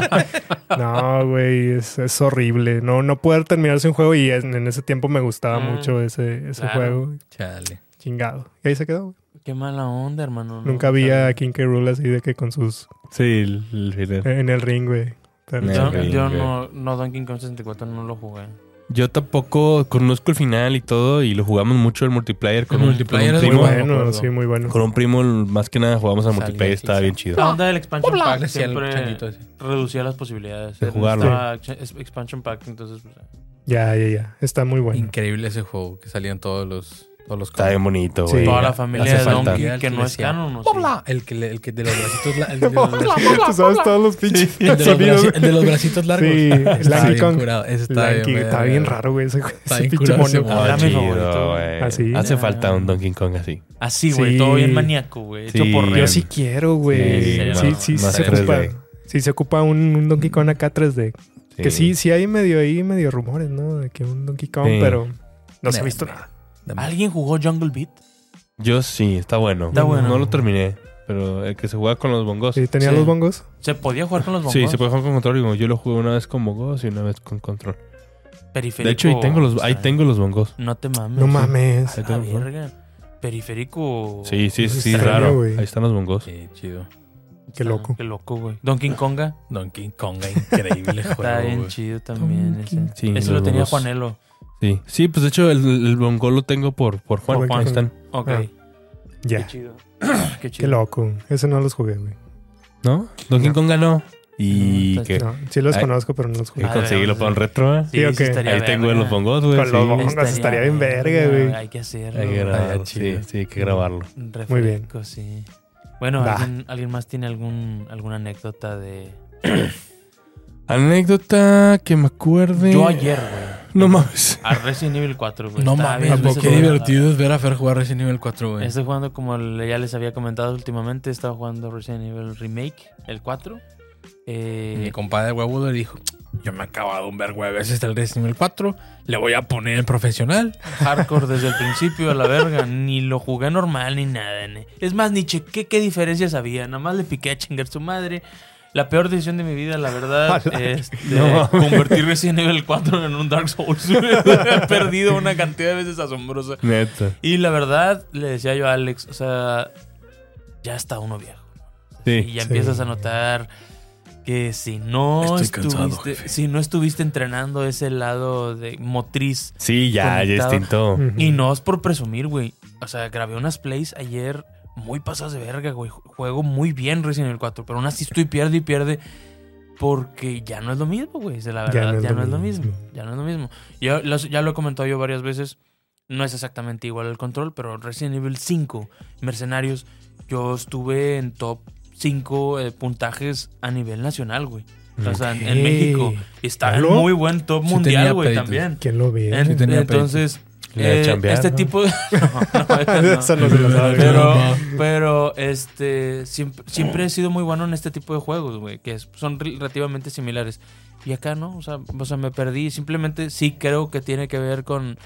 No, güey, es, es horrible. No, no poder terminarse un juego y en, en ese tiempo me gustaba Mm, mucho ese, ese claro. juego. Chale. Chingado. Y ahí se quedó. güey. Qué mala onda, hermano. ¿no? Nunca vi a King K. Rool así de que con sus... Sí, el, el. En el ring, güey. Yo, yo no, no, Donkey Kong 64 no lo jugué. Yo tampoco conozco el final y todo y lo jugamos mucho el multiplayer con El un, multiplayer con un Muy primo. me bueno, sí, muy bueno. Con un primo más que nada jugamos al multiplayer, estaba sí. bien chido. La onda del expansion pack siempre reducía las posibilidades. De jugarlo. estaba expansion pack, entonces pues, Ya, ya, ya. Está muy bueno. Increíble ese juego que salían todos los todos los Está bien bonito, Sí. güey. toda la familia de falta. Donkey El que que no es canon, ¿no? ¡Pobla! El que, le- el que de los bracitos la- el de los bracitos- Tú sabes todos los pinches el de los sonidos. braci- el de los bracitos largos. Sí, Está Lanky bien Kong. curado. Ese está Lanky, bien, está güey. bien raro, güey. Ese, Está ese bien pinche curado ese mono. mono. Era mi chido, favorito. güey. Así. Hace Ah. falta un Donkey Kong así. Así, güey, Sí. todo bien maníaco, güey. Hecho Sí. por Yo Ren. sí quiero, güey. Sí, Sí, sí, más se 3D. ocupa. Sí, se ocupa un, un Donkey Kong acá 3D. Que sí, sí hay medio ahí, medio rumores, ¿no? De que un Donkey Kong, Sí. pero no se ha visto nada. ¿Alguien jugó Jungle Beat? Yo sí, está bueno. Está bueno. No lo terminé, pero el que se juega con los bongos. Sí, tenía Sí. los bongos. ¿Se podía jugar con los bongos? Sí, se puede jugar con control. Digo, yo lo jugué una vez con bongos y una vez con control. Periférico. De hecho, ahí tengo los, ahí o sea, tengo los bongos. No te mames. No mames. Ahí A la tengo- verga. Periférico. Sí, sí, sí, está raro. raro, güey. Ahí están los bongos. Sí, chido. Qué Está- loco. Qué loco, güey. Donkey Konga. Donkey Kong, increíble juego. Está bien güey. chido también Donkey. ese. Sí, ese lo tenía. Juanelo. Sí, sí, pues de hecho el, el bongo lo tengo por, por Juan. Por Juan. Están. Ok. Ah, Qué Ya. chido. Qué chido. Qué loco. Ese no los jugué, güey. ¿No? Donkey No. Kong ganó. Y No, que No, sí los Ay. conozco, pero no los y jugué. Ah, conseguirlo deberíamos para un retro. ¿eh? Sí, Sí, sí, ok. estaría Ahí tengo verga. los bongos, güey. Con sí. los bongos. estaría bien verga, güey. Hay que hacerlo. Hay que grabarlo. Sí, sí, hay que grabarlo. Un Muy bien. sí. Bueno. ¿alguien, alguien más tiene algún, alguna anécdota de...? Anécdota que me acuerde. Yo ayer, güey. No mames. A Resident Evil 4, güey. No mames, qué divertido es ver a Fer jugar Resident Evil 4, güey. Estoy jugando como ya les había comentado últimamente, estaba jugando Resident Evil Remake, el 4. Eh, Mi compadre huevo le dijo, yo me he acabado un ver güey, ese está el Resident Evil 4, le voy a poner en profesional. hardcore desde el principio a la verga. Ni lo jugué normal ni nada. ni- Es más, ni chequé qué diferencias había. Nada más le piqué a chingar su madre. La peor decisión de mi vida, la verdad, es No. convertir Resident Evil 4 en un Dark Souls. He perdido una cantidad de veces asombrosa. Neta. Y la verdad, le decía yo a Alex, o sea, ya está uno viejo. Y Sí. ya Sí. empiezas a notar que si no Estoy estuviste, si no estuviste entrenando ese lado de motriz Sí, ya, ya. Ujú. y no es por presumir, güey. O sea, grabé unas plays ayer muy pasadas de verga, güey. Juego muy bien Resident Evil 4, pero aún así estoy pierde y pierde porque ya no es lo mismo, güey. De La verdad, ya no es, lo mismo. Ya no es lo mismo. Yo lo- ya lo he comentado yo varias veces. No es exactamente igual el control, pero Resident Evil 5, Mercenarios, yo estuve en top 5 eh, puntajes a nivel nacional, güey. O sea, en-. México. Está en muy buen top Sí mundial, güey, también. ¿Quién lo ve? En- tenía entonces, eh, chambear, este ¿no? tipo de... No, no. Pero, pero este, siempre, siempre he sido muy bueno en este tipo de juegos, güey, que son re- relativamente similares. Y acá no, o sea, o sea, me perdí. Simplemente sí creo que tiene que ver con...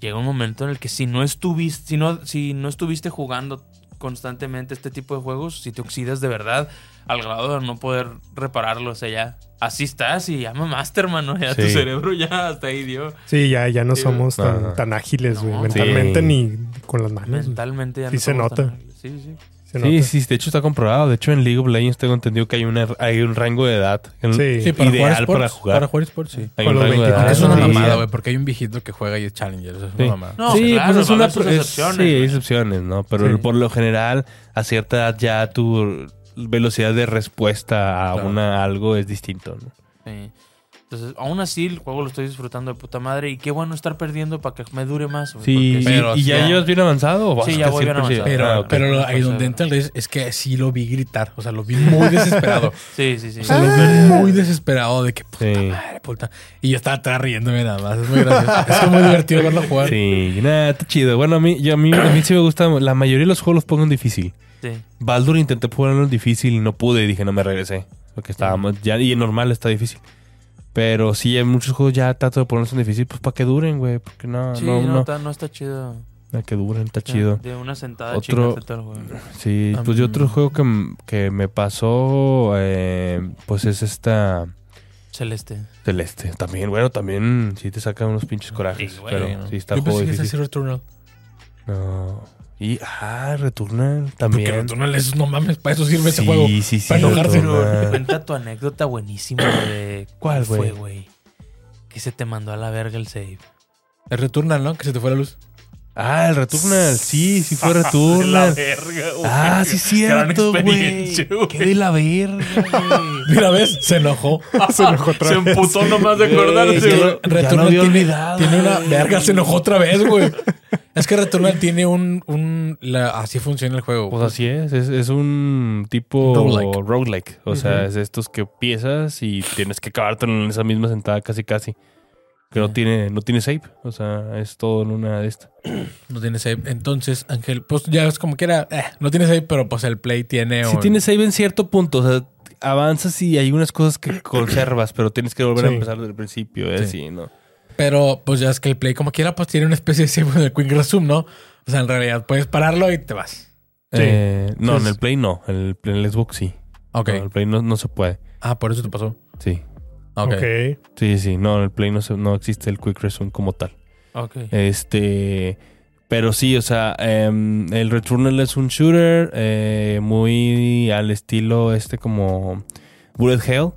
Llega un momento en el que si no estuviste, si no, si no estuviste jugando constantemente este tipo de juegos, si te oxidas de verdad al grado de no poder repararlo, o sea, ya así estás y ya mamaste, hermano, ya tu Sí. cerebro ya hasta ahí dio. Sí, ya, ya no Sí, somos tan, tan ágiles, güey. No. mentalmente Sí. ni con las manos. Mentalmente ya Sí no se somos tan nota. ágiles. Sí, sí. Se Sí, nota. sí, de hecho está comprobado. De hecho, en League of Legends tengo entendido que hay, una, hay un rango de edad. en- Sí. Sí, para ideal jugar sports. para jugar. Para jugar sports, sí. Hay Con un los rango de 24 edad. es una sí. mamada, güey, porque hay un viejito que juega y es Challenger. Eso es una Sí. mamada. No, sí, claro, pues es a una es- excepciones, Sí, hay excepciones, ¿no? Pero Sí. por lo general, a cierta edad ya tu velocidad de respuesta a Claro. una algo es distinto, ¿no? Sí. Entonces, aún así, el juego lo estoy disfrutando de puta madre. Y qué bueno estar perdiendo para que me dure más. güey, Sí, Pero ¿y ya llevas bien avanzado? o vas Sí, ya voy bien avanzado. Pero, Ah, ok. pero lo- ahí donde entra el riesgo es que sí lo vi gritar. O sea, lo vi muy desesperado. Sí, sí, sí. O sea, lo vi muy desesperado de que puta Sí. madre, puta. Y yo estaba atrás riéndome nada más. Es muy gracioso. es muy divertido verlo jugar. Sí, nada, está chido. Bueno, a mí, yo, a, mí, a mí sí me gusta. La mayoría de los juegos los pongo en difícil. Sí. Baldur intenté jugarlo en difícil y no pude. Y dije, no me regresé. Porque estábamos ya. Y en normal está difícil. Pero sí, en muchos juegos ya trato de ponerlos en difícil, pues para que duren, güey. Porque no, Sí, no, no, no. está- no está chido. Para que duren, está chido. De una sentada Otro- el juego. Sí, pues yo otro juego que, que me pasó, eh, pues es esta Celeste. Celeste. También, bueno, también sí te saca unos pinches corajes. Sí, güey, pero ¿no? sí está Yo pensé que Returnal. No. Y, ah, Returnal Porque también. Returnal es, no mames, para eso sirve ese juego. sí, sí, para enojarse. Cuenta tu anécdota buenísima de... ¿Cuál, fue, güey? güey? que se te mandó a la verga el save. El Returnal, ¿no? Que se te fue la luz. Ah, el Returnal. Sí, sí fue La Returnal. verga, güey. Ah, sí, cierto, güey. experiencia, güey. Qué de la verga, güey. Mira, ¿ves? Se enojó. Se enojó otra Se vez. emputó nomás de Güey, acordarse, güey. Returnal había tiene, olvidado, tiene una güey. verga, se enojó otra vez, güey. Es que Returnal tiene un, un la- así funciona el juego. Pues así es, es, es un tipo Roguelike. roguelike. O sea, es estos que piezas y tienes que acabártelo en esa misma sentada casi casi. Que no tiene, no tiene save. O sea, es todo en una de estas. No tiene save. Entonces, Ángel, pues ya es como que era, eh, no tiene save, pero pues el play tiene. Sí un- tiene save en cierto punto. O sea, avanzas y hay unas cosas que conservas, pero tienes que volver a empezar desde el principio. ¿eh? Sí. Sí, ¿no? Pero pues ya es que el play como quiera, pues tiene una especie de de quick resume, ¿no? O sea, en realidad puedes pararlo y te vas. Sí. Eh, no, Pues- en el Play no. En el, en el Xbox sí. Ok. No, en el Play no, no se puede. Ah, por eso te pasó. Sí. Ok. Ok. Sí, sí. No, en el Play no, se- no existe el Quick Resume como tal. Ok. Este. Pero sí, o sea, em, el Returnal es un shooter eh, muy al estilo este como Bullet Hell,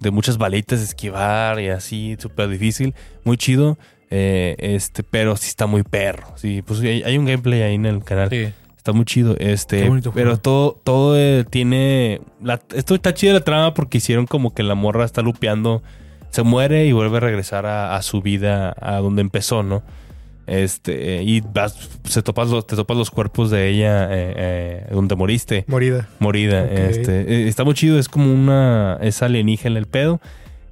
de muchas balitas de esquivar y así, súper difícil, muy chido. eh, este, pero sí está muy perro. Sí, pues hay, hay un gameplay ahí en el canal. Sí. Está muy chido. Qué Este, bonito pero todo, todo eh, tiene. la- esto está chido la trama porque hicieron como que la morra está lupeando. Se muere y vuelve a regresar a, a su vida, a donde empezó, ¿no? Este, y vas, se topas los, te topas los cuerpos de ella eh, eh, donde moriste, Morida. morida. Este, eh, está muy chido, es como una. Es alienígena el pedo.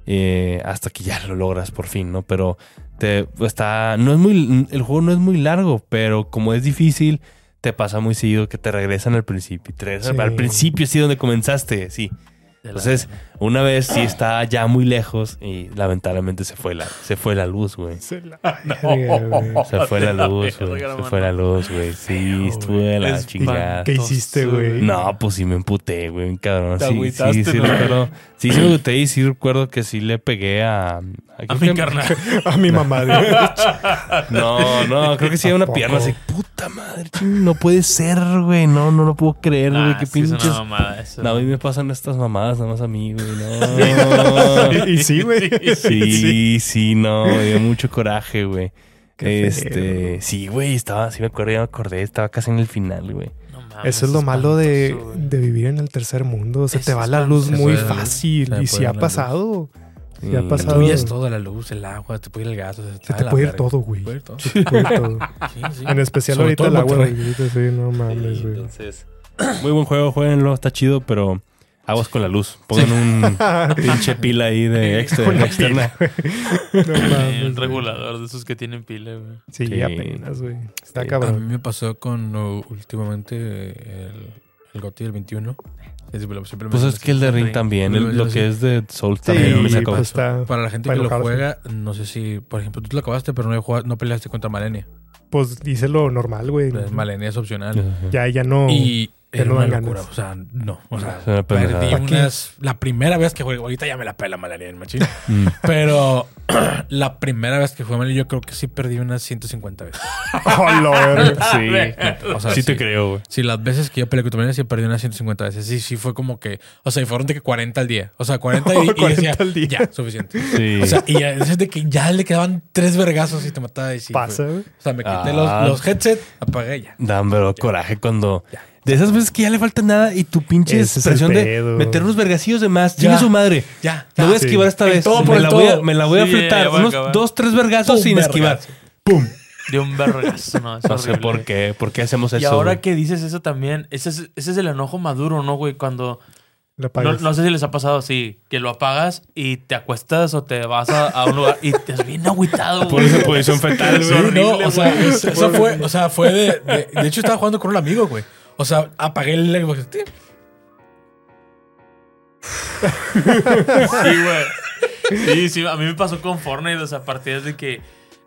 eh, hasta que ya lo logras por fin, ¿no? Pero te está. No es muy. El juego no es muy largo, pero como es difícil, te pasa muy seguido que te regresan al principio. Te regresan Sí. al principio, sí, donde comenzaste, sí. Entonces, una vez sí está ya muy lejos y lamentablemente se fue la, se fue la luz, güey. Se la verga, güey. Se fue la luz, güey. Se fue la luz, güey. Sí, estuve de la Es chingada. ¿Qué hiciste, güey? No, pues sí me emputé, güey, cabrón. Sí, sí, sí, recuerdo. Sí, sí me agüité y sí recuerdo que sí le pegué a... A mi carnal. A mi mamá. güey. No, no, creo que sí ¿A era una poco? pierna así. Puta madre, no puede ser, güey. No, no lo puedo creer, güey. Ah, Qué sí, es pinches... una mamada eso. No, a mí me pasan estas mamadas nada más a mí, güey. No. y, y sí, güey. Sí, sí, no, me dio mucho coraje, güey. Qué Este, feo. sí, güey, estaba, sí me acuerdo, ya me acordé, estaba casi en el final, güey. No mames, Eso es lo malo de, de vivir en el tercer mundo. Se Es te va la luz muy fácil. Y si ha pasado. Sí ha Mm. pasado. Tú es todo, la luz, el agua, te puede ir el gas. o sea, Se está te la puede ir todo, güey. Se puede ir todo. Se te puede ir todo. Sí, sí. En especial Sobre ahorita todo el agua. Sí, no mames, güey. Entonces, muy buen juego, jueguenlo, está chido, pero aguas con la luz. Pongan un pinche pila ahí de extra, Una externa. No Eh, mames. un regulador de esos que tienen pila, güey. Sí, Sí. apenas, güey. Está Sí. A mí me pasó con uh, últimamente el, el GOTY del 21. Es- siempre me Pues es que el de Ring también, el- lo que es de Soul Sí, también me sí, sacó. pues está. Para la gente para que lo juega, no sé si, por ejemplo, tú lo acabaste, pero no, jugado- no peleaste contra Malenia. Pues hice lo normal, güey. Pues Malenia es opcional. Ajá. Ya, ya no. Y dan ganas. O sea, no. O sea, Es perdí unas... La primera vez que jugué, ahorita ya me la pela Malenia en machín. Mm. pero la primera vez que jugué Malenia, yo creo que sí perdí unas 150 veces. Oh. Sí, O sea, sí te creo, güey. Sí, las veces que yo peleé contra Malenia, sí perdí unas 150 veces. Sí, sí, fue como que... O sea, y fueron de que 40 al día. O sea, 40 y, y 40 decía, al día. ya, suficiente. Sí. O sea, y veces de que ya le quedaban tres vergazos y te mataba y sí. Pasa, güey. O sea, me quité Ah. los, los headsets, apagué ya. Dan, pero coraje cuando. De esas veces que ya le falta nada y tu pinche Ese expresión de meter unos vergacillos de más. Chingue su madre. Ya, Me ya. voy a sí. esquivar esta vez. todo por me, el la voy a, me la voy a Sí, ya, fletar. ya voy a Unos dos, tres vergazos sin vergazo. esquivar. ¡Pum! De un vergazo, no. es No sé por qué. ¿Por qué hacemos eso? Y ahora güey? que dices eso también, ese es, ese es el enojo maduro, ¿no, güey? Cuando. Lo No, sé si les ha pasado así, que lo apagas y te acuestas o te vas a, a un lugar y te has bien agüitado, Por güey. esa posición fetal, Sí, güey. no, horrible, o sea, eso fue, o sea, fue de, de, de hecho estaba jugando con un amigo, güey. O sea, apagué el Xbox. Sí, güey. Sí, sí, a mí me pasó con Fortnite, o sea, partidas de que,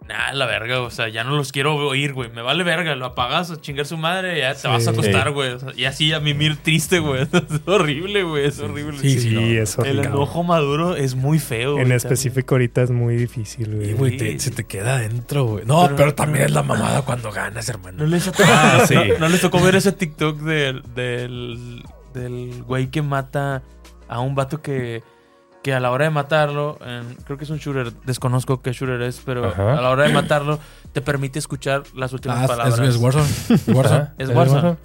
nada, la verga, o sea, ya no los quiero oír, güey. Me vale verga, lo apagas a chingar su madre ya te Sí. vas a acostar, Sí. güey. O sea, y así a mimir triste, güey. Es horrible, güey, es horrible. Sí, Sí, sí, no. es El horrible. enojo maduro es muy feo. En güey, específico ahorita es muy difícil, Y, güey. güey, te- se te queda adentro, güey. No, pero, Pero- también es la mamada cuando ganas, hermano. ¿No les, tocó, Ah, sí. no, no les tocó ver ese TikTok del, del, del güey que mata a un vato que, que a la hora de matarlo, en- creo que es un shooter, desconozco qué shooter es, pero Ajá. a la hora de matarlo te permite escuchar las últimas Ah, palabras. es, es Warzone. Es Warzone. Ajá. Es ¿Es Warzone.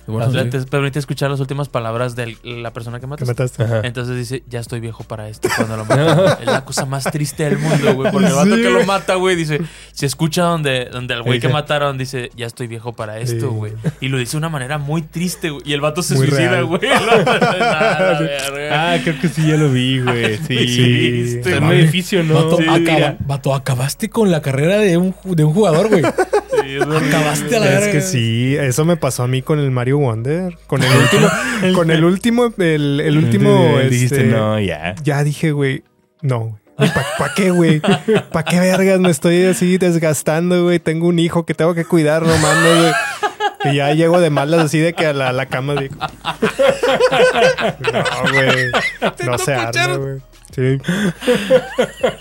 Es sí. te permite escuchar las últimas palabras de la persona que ¿Qué matas. mataste? Ajá. Entonces dice, ya estoy viejo para esto cuando lo mata. es la cosa más triste del mundo, güey. Porque el vato Sí, que lo mata, güey, dice, se escucha donde, donde el güey que mataron dice, ya estoy viejo para esto, Sí. güey. Y lo dice de una manera muy triste, güey. Y el vato se Muy suicida, güey. Ah, creo que sí, ya lo vi, güey. Sí. En un edificio, ¿no? Vato, Sí, acaba- vato, acabaste con la carrera de un, de un jugador, güey. Sí, es horrible. Acabaste a la Es verga. que sí, eso me pasó a mí con el Mario Wonder. Con el último, con el último, el, el último. Dijiste, este, no, ya. Ya dije, güey, no. ¿Para qué, güey? ¿Para qué vergas me estoy así desgastando, güey? Tengo un hijo que tengo que cuidar, no mames, güey. Y ya llego de malas así de que a la, a la cama digo. No, güey. No se arma, güey. Sí.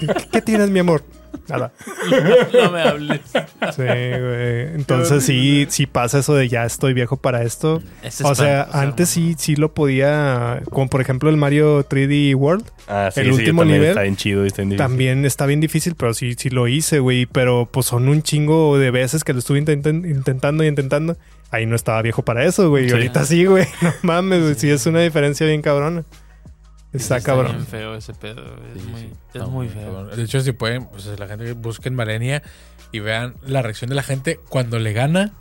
¿Qué, qué tienes, mi amor? Nada. No me hables. Sí, güey. Entonces sí, sí pasa eso de ya estoy viejo para esto. O sea, pan- antes sí, sí lo podía, como por ejemplo el Mario 3D World, Ah, sí, El sí, último también nivel Está bien chido y está bien difícil. también está bien difícil, pero sí, sí lo hice, güey. Pero pues son un chingo de veces que lo estuve intenten- intentando y intentando. Ahí no estaba viejo para eso, güey. Y ahorita sí, güey. No mames, güey. Sí es una diferencia bien cabrona. Está Está cabrón. bien feo ese pedo. Es Sí, muy, sí. es No, muy feo. cabrón. De hecho, si pueden, pues la gente busquen Malenia y vean la reacción de la gente cuando le gana.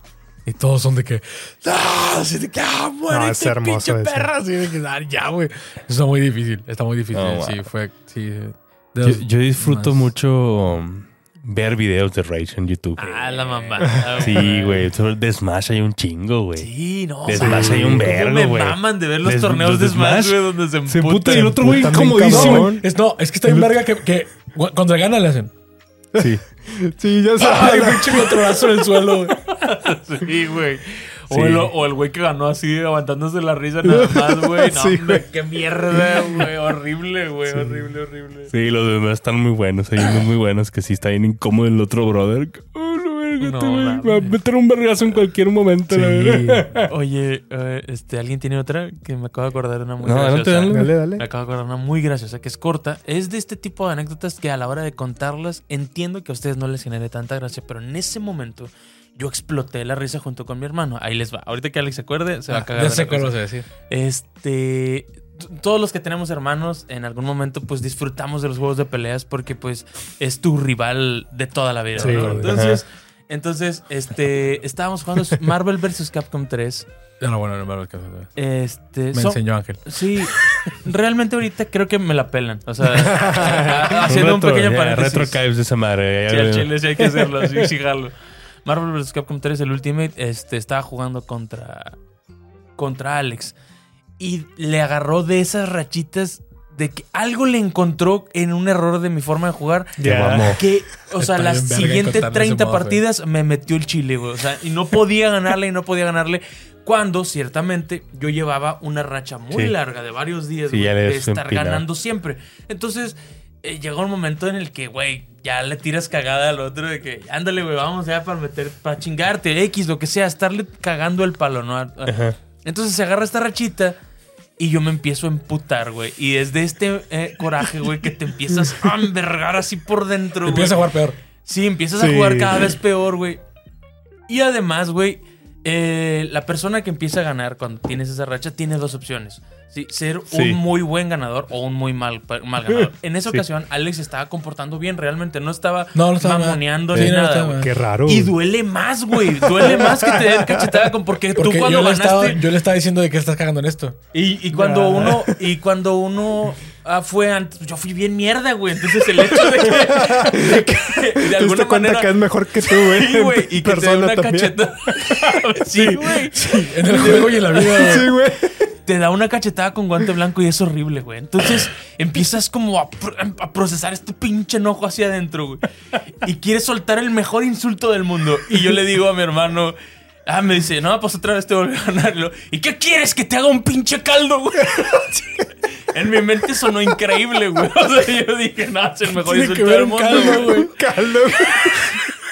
Y todos son de que, ¡ah! Así de que, ¡ah! ¡Muere No, es este hermoso pinche perra! Así de que, ¡ah, ya, güey! Está muy difícil, está muy difícil. Oh, wow. Sí, fue, sí. Yo, yo disfruto más- mucho um, ver videos de Rage en YouTube. Ah, la mamá. Sí, güey. De Smash hay un chingo, güey. Sí, no. De. Smash hay un ¿Cómo vergo, me güey. maman de ver los De- torneos los de de Smash, güey, donde se Se emputan. emputa y el otro güey emputan bien comodísimo. cabrón. Es, no, es que está bien verga que, que le gana le hacen. Sí. Sí, ya ¡Ay, sabes. pinche mi otro brazo en el suelo! güey! Sí, güey. O, el, o el güey que ganó así, aguantándose la risa nada más, güey. No, Sí, hombre, qué mierda, güey. Horrible, güey. Horrible, horrible. Sí, los demás están muy buenos. Hay unos muy buenos que sí está bien incómodo el otro brother. Oh, la verga, No, este güey mames. va a meter un vergazo en cualquier momento. la. Oye, eh, este, ¿alguien tiene otra? Que me acabo de acordar de una muy No, graciosa. Dale, Me dale. acabo de acordar una muy graciosa que es corta. Es de este tipo de anécdotas que a la hora de contarlas entiendo que a ustedes no les genere tanta gracia, pero en ese momento yo exploté la risa junto con mi hermano. Ahí les va. Ahorita que Alex se acuerde, se va a cagar. Ya de sé cuál vas a decir. Este, todos los que tenemos hermanos en algún momento pues disfrutamos de los juegos de peleas porque pues es tu rival de toda la vida, Sí, ¿no? ajá. Entonces, este estábamos jugando Marvel vs Capcom 3. No, no, bueno, no me lo alcanzo. Este, Me enseñó Ángel. Sí, realmente ahorita creo que me la pelan. O sea, haciendo un retro, pequeño ya, paréntesis. Retro de esa madre. Sí, ya, al ya. chile sí hay que hacerlo, sí, sí, jalo. Marvel vs. Capcom 3, el Ultimate, este, estaba jugando contra, contra Alex. Y le agarró de esas rachitas de que algo le encontró en un error de mi forma de jugar. Mamó. Que, o sea, las siguientes encontrarle ese 30 modo, partidas me metió el chile, güey. O sea, y no podía ganarle y no podía ganarle. Cuando, ciertamente, yo llevaba una racha muy Sí. larga de varios días Sí, güey, de estar ganando siempre. Entonces, eh, llegó un momento en el que, güey, ya le tiras cagada al otro de que, ándale, güey, vamos ya para meter, para chingarte, X, lo que sea, estarle cagando el palo, ¿no? Ajá. Entonces se agarra esta rachita y yo me empiezo a emputar, güey. Y desde este eh, coraje, güey, que te empiezas a envergar así por dentro, güey. Empieza a jugar peor. Sí, empiezas a jugar cada vez peor, güey. Y además, güey, eh, la persona que empieza a ganar cuando tienes esa racha tiene dos opciones. Sí, ser Sí. un muy buen ganador o un muy mal, mal ganador. En esa Sí. ocasión, Alex estaba comportando bien, realmente. No estaba No, no estaba mal. mamoneando Sí, ni no nada, estaba. Qué raro. Y duele más, güey. Duele más que te den cachetada con porque, Porque tú cuando yo, estaba, ganaste. yo le estaba diciendo de que estás cagando en esto. Y, y cuando uno, y cuando uno ah, fue antes, yo fui bien mierda, güey. Entonces el hecho de que, de, que, de alguna manera. que es mejor que tú, güey. Sí, güey. Y que te Persona una cachetada. sí, güey. En el juego y en la vida. Sí, güey. Te da una cachetada con guante blanco y es horrible, güey. Entonces empiezas como a procesar este pinche enojo hacia adentro, güey. Y quieres soltar el mejor insulto del mundo. Y yo le digo a mi hermano. Ah, me dice, no, pues otra vez te volví a ganarlo. ¿Y qué quieres? ¿Que te haga un pinche caldo, güey? En mi mente sonó increíble, güey. O sea, yo dije, no, es el mejor insulto del un mundo, caldo, güey.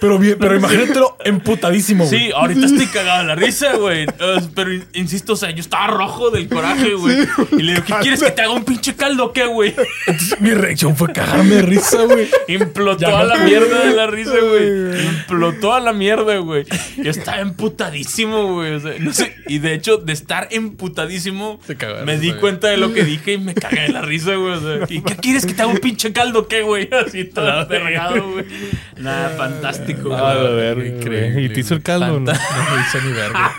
Pero bien, pero imagínatelo emputadísimo, güey. Sí, ahorita estoy cagado de la risa, güey. Pero in- insisto, o sea, yo estaba rojo del coraje, güey. y le digo, ¿qué quieres que te haga un pinche caldo o qué, güey? Entonces, mi reacción fue cagarme de risa, güey. Implotó Ya a la mierda de la risa, güey. Implotó a la mierda, güey. Yo estaba emputadísimo, güey. O sea, no sé. Y de hecho, de estar emputadísimo, me di güey. cuenta de lo que dije y me cagué de la risa, güey. O sea, ¿y qué quieres que te haga un pinche caldo qué, güey? Así todo vergado, güey. Nada, fantástico, Ah, la güey. verga, Increíble, ¿Y te hizo el caldo o no? No hizo ni verga.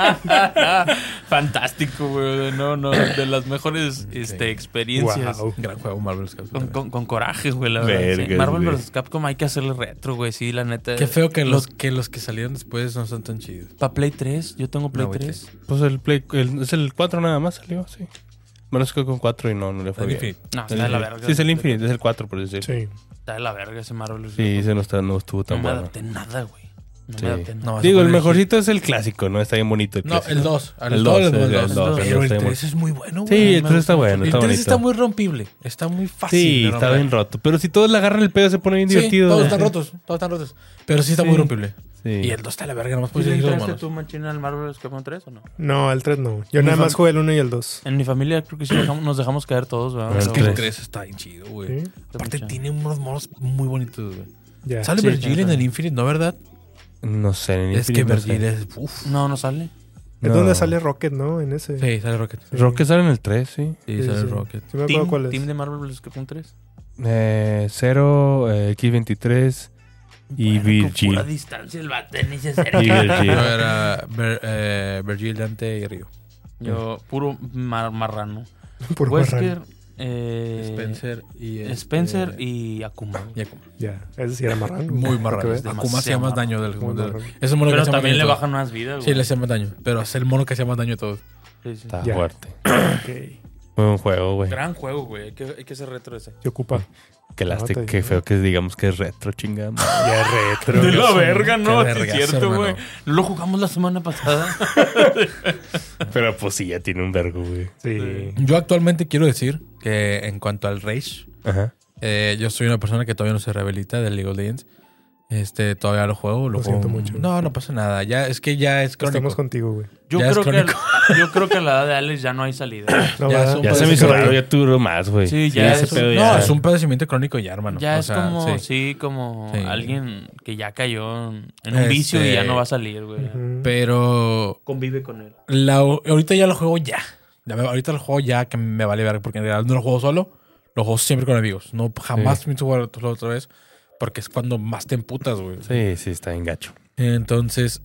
Fantástico, güey. No, no, de las mejores este, experiencias. Wow. Gran juego Marvel's Capcom. Con, con, con coraje, güey, la Vergas, verdad. sí. Marvel vs. Capcom hay que hacerle retro, güey. Sí, la neta. Qué feo que los, que los que salieron después no son tan chidos. Para Play 3, yo tengo Play No, güey, 3. Pues el Play, el- es el 4 nada más salió, sí. Bueno, es que con 4 y no, no le fue El bien. Infinite. No, está de la verga. Sí, es el Infinite, es el 4 por decir. Sí. Está de la verga ese Marvel vs. ese no, está, no estuvo No tan me bueno. adapté nada, güey. No Sí. me adapté nada. No, Digo, el mejorcito es el clásico, ¿no? Está bien bonito el No, el 2. El El 2, 2 el el 2. 2, el Pero 2 el está 3 es muy bueno, Sí, güey. el 3 está bueno, El está 3 bonito. está muy rompible. Está muy fácil. Sí, de está bien roto. Pero si todos le agarran el pedo, se pone bien Sí, divertido. todos están rotos. Todos están rotos. Pero sí está muy Sí. rompible. Sí. Y el 2 está de la verga, nomás ¿Tú puedes le elegir manos. tú, machina, al Marvel. Capcom 3 o no? No, el 3 no. Yo nada más jugué el 1 y el 2. En mi familia creo que sí dejamos- nos dejamos caer todos, ¿verdad? Es que el tres. 3 está bien chido, güey. Sí. Aparte tiene unos monos muy bonitos, güey. Ya. Sale Sí, Virgil en el Infinite, ¿no, verdad? No sé, en Es que Infinite no sé. Virgil es... Uf. No, no sale. Es No. donde sale Rocket, ¿no? En ese. Sí, sale Rocket. Sí. Rocket sale en el 3, sí. Sí, Sí, sale sí. Rocket. Sí me acuerdo Team, cuál es. team de Marvel vs. Capcom 3. Eh, 0, eh, X23 y Bueno, Con Virgil. pura distancia el bate ni se Y acerca. Virgil. Yo era Ver- eh, Virgil, Dante y Río. Yo, puro mar- marrano. Por Wesker, marrano. eh, Spencer y... este- Spencer y Akuma. y Akuma. Ya. Ese sí era marrano. Muy marrano. que Akuma hacía más daño del Muy marrano. Es el mono que Pero más también le bajan más vida. Sí, le hacía más daño. Pero es el mono que hacía más daño a todos. Sí, sí. Está fuerte. Ok. Fue un juego, güey. Gran juego, güey. Hay que, hay que ser retro ese. Se ocupa. Qué lástima, qué feo que digamos que es retro, chingada. Ya es retro. De la verga, ¿no? Es cierto, güey. lo jugamos la semana pasada. Pero pues sí, ya tiene un vergo, güey. Sí. Yo actualmente quiero decir que en cuanto al Rage, Ajá. eh, yo soy una persona que todavía no se rehabilita del League of Legends. Este, todavía lo juego. Lo, Lo juego- siento mucho. No, no pasa nada. Ya, es que ya es crónico. Estamos contigo, güey. Yo Ya es creo, que, crónico. yo creo que a la edad de Alex ya no hay salida. No, Ya es Ya se me hizo raro, ya duró más, güey. Sí, ya ese es un- No, ya- es un padecimiento crónico ya, hermano. Ya O es sea, como, sí. sí, como Sí. alguien que ya cayó en un Este- vicio y ya no va a salir, güey. Ujú. Pero Convive con él. la, ahorita ya lo juego ya. Ya me- ahorita lo juego ya que me vale ver porque en realidad no lo juego solo. Lo juego siempre con amigos. No, jamás me hizo jugar otra vez porque es cuando más te emputas, güey. Sí, sí, está en gacho. Entonces,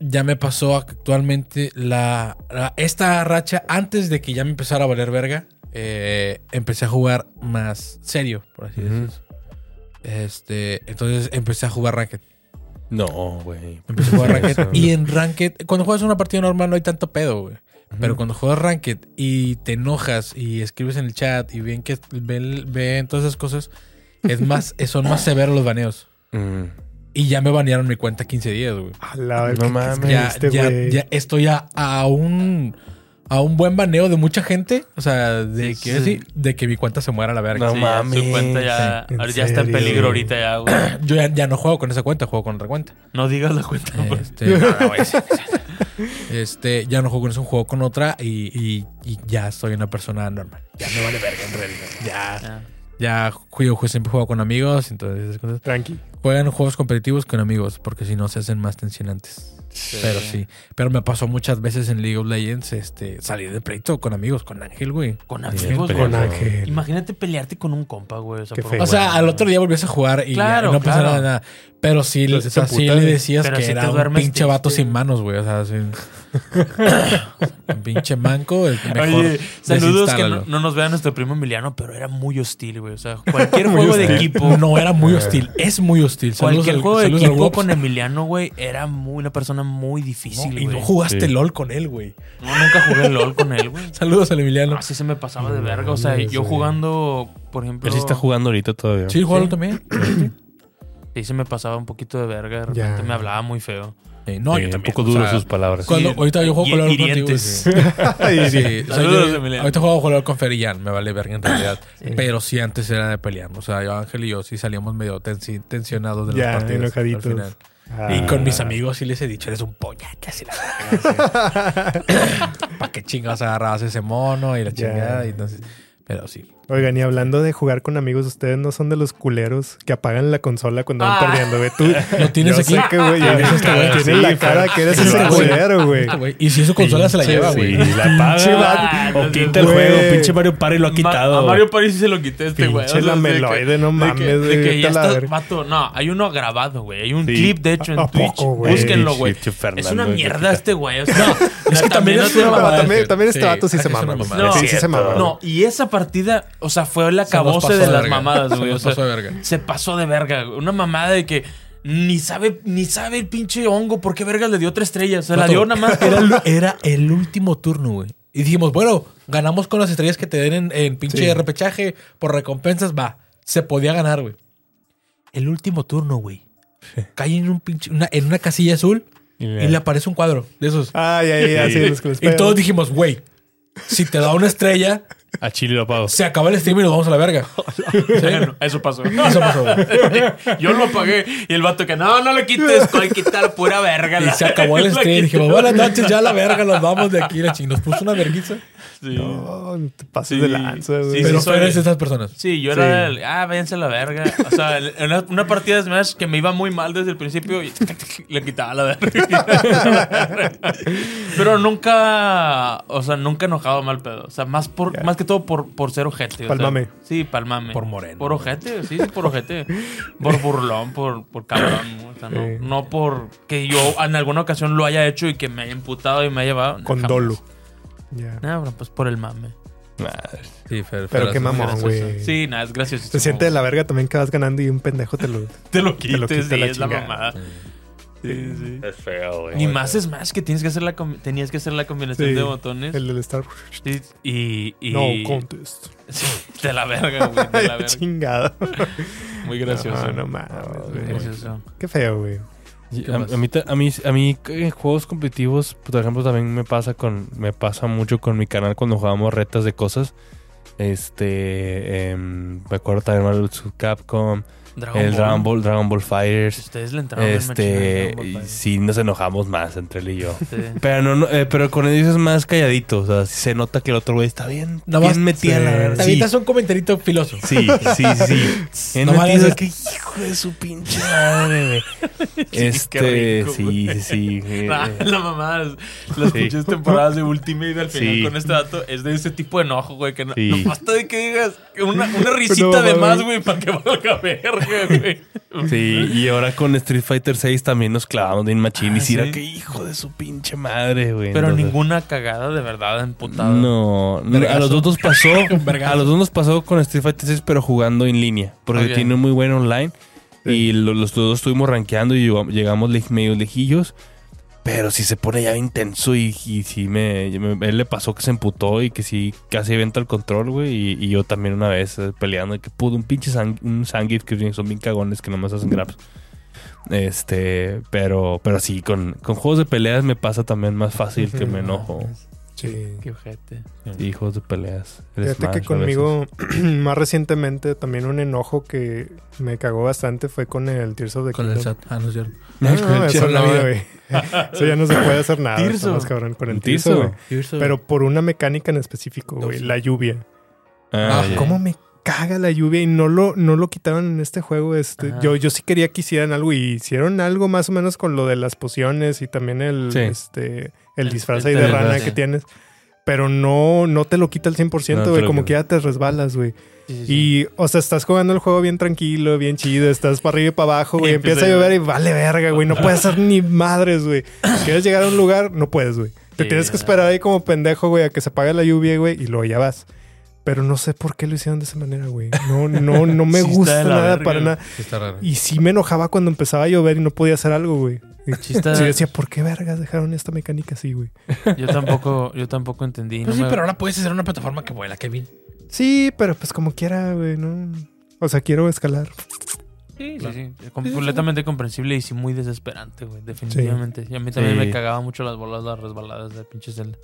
ya me pasó actualmente la, la- esta racha antes de que ya me empezara a valer verga. eh, empecé a jugar más serio, por así decirlo. Este, entonces empecé a jugar Ranked. No, güey. Empecé a jugar Ranked. Y en Ranked, cuando juegas una partida normal no hay tanto pedo, güey. Pero cuando juegas Ranked y te enojas y escribes en el chat y ven que ven, ven todas esas cosas, es más, son más severos los baneos. Mm. Y ya me banearon mi cuenta 15 días, güey. A la No ¿qué- mames. qué ya, estoy a, a un a un buen baneo de mucha gente. O sea, de Sí, que sí. sí, de que mi cuenta se muera a la verga. No Sí, mames. su cuenta ya, ¿En ahora ya está en peligro ahorita ya, güey. Yo ya, ya no juego con esa cuenta, juego con otra cuenta. No digas la cuenta, güey. Este, no, no. Este, ya no juego con eso, juego con otra y, y- y ya soy una persona normal. Ya me vale verga en realidad. Ya, Ya. juego- siempre juego con amigos, entonces esas cosas. Tranqui. Juegan juegos competitivos con amigos, porque si no se hacen más tensionantes. Pero sí. Pero me pasó muchas veces en League of Legends este, salir de pleito con amigos, con Ángel, güey. Con Sí, amigos. Con Ángel. Imagínate pelearte con un compa, güey. O sea, Qué por feo. O sea, favor. al otro día volvías a jugar y no pasaba claro. nada. Pero sí, Pero o sí sea, le ¿eh? decías Pero que si era un pinche vato sin manos, güey. O sea, sí. un pinche manco, el mejor. Oye, saludos que no, nos vea nuestro primo Emiliano, pero era muy hostil, güey. O sea, cualquier juego de equipo. No era muy hostil, es muy hostil. Saludos Cualquier al- juego de saludos equipo con Emiliano, güey, era muy, una persona muy No, difícil, y güey. no jugaste Sí. LOL con él, güey. No, nunca jugué LOL con él, güey. Saludos al Emiliano. Así se me pasaba de verga. O sea, yo jugando, por ejemplo. Él sí está jugando ahorita todavía. Sí, jugaron también. Sí, Sí, se me pasaba un poquito de verga. De Ya. repente me hablaba muy feo. Eh, no, Eh, yo un poco o duro sea, sus palabras. Cuando, Sí. ahorita yo juego con contigo. hirientes. Sí. Sí, sí. o sea, Saludos, yo- Emiliano. ahorita juego con con Fer y Jan, me vale verga en realidad. Pero sí, antes era de pelear. O sea, yo, Ángel y yo sí salíamos medio tensi- tensionados de Ya, las partidas. enojaditos. al final. Ah. Y con mis amigos sí les he dicho, eres un poñate así la. ¿Para qué chingados agarrabas ese mono y la chingada? Y entonces, pero sí. Oigan, y hablando de jugar con amigos, ustedes no son de los culeros que apagan la consola cuando van Ah. perdiendo, güey. Tú ¿Lo tienes yo aquí? sé que, güey, ya Tienes este güey. tienes Sí, la cara que eres Sí, ese güey. culero, güey. Ah, güey. Y si su consola se la lleva, Sí, güey. la Pinche paga vato. o quita el Güey. juego. Pinche Mario Party lo ha Ma- quitado. a Mario París sí se lo quité este güey. Pinche O sea, de que- lameloide, no de mames, que- De que vete ya a la está, verga. vato. No, hay uno grabado, güey. Hay un Sí. clip, de hecho, en ¿A Twitch. poco, güey? Búsquenlo, güey. Pinche Fernando, Es una mierda este güey. O sea, es que también es no te una No, mamada. también, este Sí, vato sí se mama. mamada. Sí, sí se mama. No, y esa partida, o sea, fue el Se acabose pasó de las verga. mamadas, Se güey. nos O sea, pasó de verga. se pasó de verga. güey. Una mamada de que ni sabe, ni sabe el pinche hongo por qué verga le dio otra estrella. O sea, la dio nada más. Era, el- era el último turno, güey. Y dijimos, bueno, ganamos con las estrellas que te den en, en pinche Sí. repechaje por recompensas. Va, se podía ganar, güey. El último turno, güey. Cae en un pinche, una, en una casilla azul Y y, le- aparece un cuadro de esos. Ay, ay, ay, así los que les y todos dijimos, güey, si te da una estrella, A Chile lo pago. se acaba el stream y nos vamos a la verga. Bueno, eso pasó. Eso pasó, güey. Yo lo pagué. Y el vato que no, no le quites, que quitar pura verga. Y se acabó el stream. Dijimos, buenas noches, ya a la verga, nos vamos de aquí. La ching. Nos puso una verguiza. Sí. No, te Sí. de lanza, güey. Sí, Pero soy- Fer es de esas personas. Sí, yo era el, ah, váyanse a la verga. O sea, en una, una partida de Smash que me iba muy mal desde el principio y le quitaba la verga. Pero nunca, o sea, nunca enojado mal pedo. O sea, más por, más que todo por, por ser ojete. o sea. Palmame. sí, palmame. Por moreno. Por ojete, sí, sí, por ojete. por burlón, por, por cabrón. ¿no? O sea, no, Sí. no por que yo en alguna ocasión lo haya hecho y que me haya imputado y me haya llevado. Con Jamás. dolo. Ya. No, bro, pues por el mame. Madre. Sí, Fer. Pero qué mamón, güey. Sí, nada, es gracioso. Se siente de la verga también que vas ganando y un pendejo te lo... Te lo Te lo quites, quita sí, la es la chingada. mamada. Sí, sí. Es feo, güey. Ni más es más que tienes que hacer la tenías que hacer la combinación Sí, de botones. El del Star Sí, y, y No contest. De la verga, güey, de la verga. Chingado. Muy gracioso. No, no mames, güey. gracioso. Qué feo, güey. ¿Qué A, mí, a mí, a mí en juegos competitivos, por ejemplo, también me pasa con, me pasa mucho con mi canal cuando jugamos retas de cosas. Este, em, me acuerdo también Marvel vs. Capcom, Dragon el Ball. Dragon Ball, Dragon Ball Fighters. Ustedes le entraron Este, Fighter. sí nos enojamos más entre él y yo. Sí. Pero no, no, eh, pero con él es más calladito, o sea, se nota que el otro güey está bien, bien metido en la sí. verga. Te Sí, avientas un comentarito filoso. sí, sí, sí. No metido, que hijo de su pinche madre, güey. Este, rico, sí, sí, sí. eh, Ah, la mamá, las Sí. pinches temporadas de Ultimate al final Sí. con este dato es de ese tipo de enojo, güey, que no, Sí. no basta de que digas una, una risita No, de más, güey, para que valga verga. Sí, y ahora con Street Fighter 6 también nos clavamos de machín. y Ah, sí, era ¿sí? que hijo de su pinche madre, güey. Pero Entonces, ninguna cagada de verdad emputada. No, a los dos nos pasó. A los dos nos pasó con Street Fighter 6, pero jugando en línea. Porque Ok. tiene muy buen online. Sí. Y lo- los dos estuvimos rankeando y llegamos, llegamos le- medio lejillos. Pero si se pone ya intenso y, y sí me, me- Él le pasó que se emputó y que sí casi aventa el control, güey. Y, y yo también una vez eh, peleando que pudo un pinche sang, un Sangif que son bien cagones que nomás hacen grabs. Este, pero, pero sí, con, con juegos de peleas me pasa también más fácil que me enojo. Sí. Qué ojete. Sí, juegos de peleas. El Fíjate Smash que conmigo, más recientemente, también un enojo que me cagó bastante fue con el Tears of the Con el. SAT. Ah, no es cierto. No, no, eso no, güey. Ya no se puede hacer nada. Tirso. estamos cabrón, con el ¿El Tirso, Tirso? güey. Pero por una mecánica en específico, güey. La lluvia. Ah, Ah. ¿Cómo me caga la lluvia? Y no lo, no lo quitaron en este juego. Este, Ajá. yo, yo sí quería que hicieran algo. Y hicieron algo más o menos con lo de las pociones y también el, Sí. este, el disfraz ahí de rana que tienes. Pero no, no te lo quita al 100%, No te güey. como que ya te resbalas, güey. Sí, sí, sí. Y, o sea, estás jugando el juego bien tranquilo, bien chido, estás para arriba y para abajo, güey. Y Empieza a llover y vale verga, güey. No puedes hacer ni madres, güey. Quieres llegar a un lugar, no puedes, güey. Te Sí, tienes que esperar ahí como pendejo, güey, a que se apague la lluvia, güey, y luego ya vas. Pero no sé por qué lo hicieron de esa manera, güey. No, no, no me gusta nada verga, para nada. Sí, está raro. Y sí me enojaba cuando empezaba a llover y no podía hacer algo, güey. Y Sí está- sí decía, ¿por qué vergas dejaron esta mecánica así, güey? Yo tampoco, yo tampoco entendí. Pues no sí, me- pero ahora puedes hacer una plataforma que vuela, Kevin. Sí, pero pues como quiera, güey, ¿no? O sea, quiero escalar. Sí, sí, sí. Completamente comprensible y sí muy desesperante, güey. Definitivamente. Y a mí también Sí. me cagaba mucho las bolas, las resbaladas de pinche Zelda.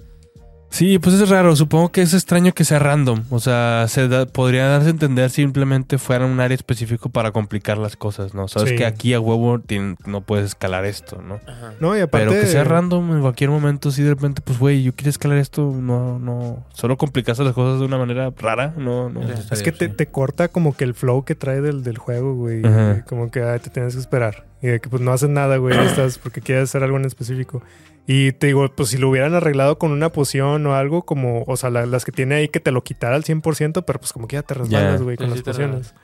Sí, pues es raro. Supongo que es extraño que sea random. O sea, se da- podría darse a entender simplemente fuera un área específico para complicar las cosas, ¿no? Sabes Sí. que aquí a huevo no puedes escalar esto, ¿no? Ajá. No, y aparte. Pero que sea random en cualquier momento, si de repente, pues, güey, yo quiero escalar esto, no, no. Solo complicaste las cosas de una manera rara, no, no. Sí. Es que te, te corta como que el flow que trae del, del juego, güey. Ajá. Como que ah, te tienes que esperar. Y de que pues no haces nada, güey. estás porque quieres hacer algo en específico. Y te digo, pues si lo hubieran arreglado con una poción o algo como, o sea, la- las que tiene ahí que te lo quitara al 100%, pero pues como que ya te resbalas, güey, con sí las pociones.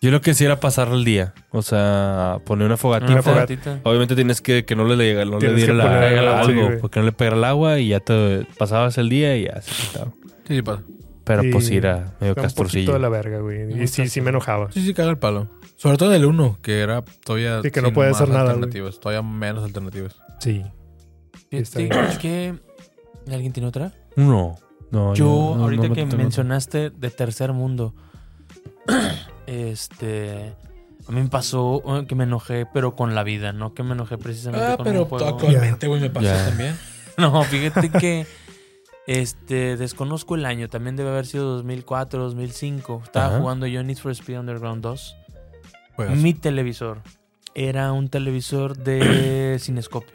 Yo lo que hiciera pasar el día. O sea, poner una fogatita. Una fogatita. Obviamente tienes que que no le, le- no le diera la- el agua, sí, algo, porque no le pegara el agua y ya te pasabas el día y ya se quitaba. Sí, sí pasa. Pero Sí. pues sí era medio castorcillo. de la verga, güey. Y sí, sí me enojaba. Sí, sí, caga el palo. Sobre todo en el 1, que era todavía. Sí, que no puede más hacer nada. Alternativas, todavía menos alternativas. Sí. Está Fíjate que... ¿Alguien tiene otra? No. No, Yo, no- ahorita no que tengo- mencionaste de tercer mundo, este. A mí me pasó eh, que me enojé, pero con la vida, no que me enojé precisamente Ah, con pero un juego. actualmente, güey, me pasó también. No, fíjate que. Este, desconozco el año, también debe haber sido 2004, 2005. Estaba Ajá. jugando yo Need for Speed Underground 2. Juegas. Mi televisor era un televisor de cinescopio.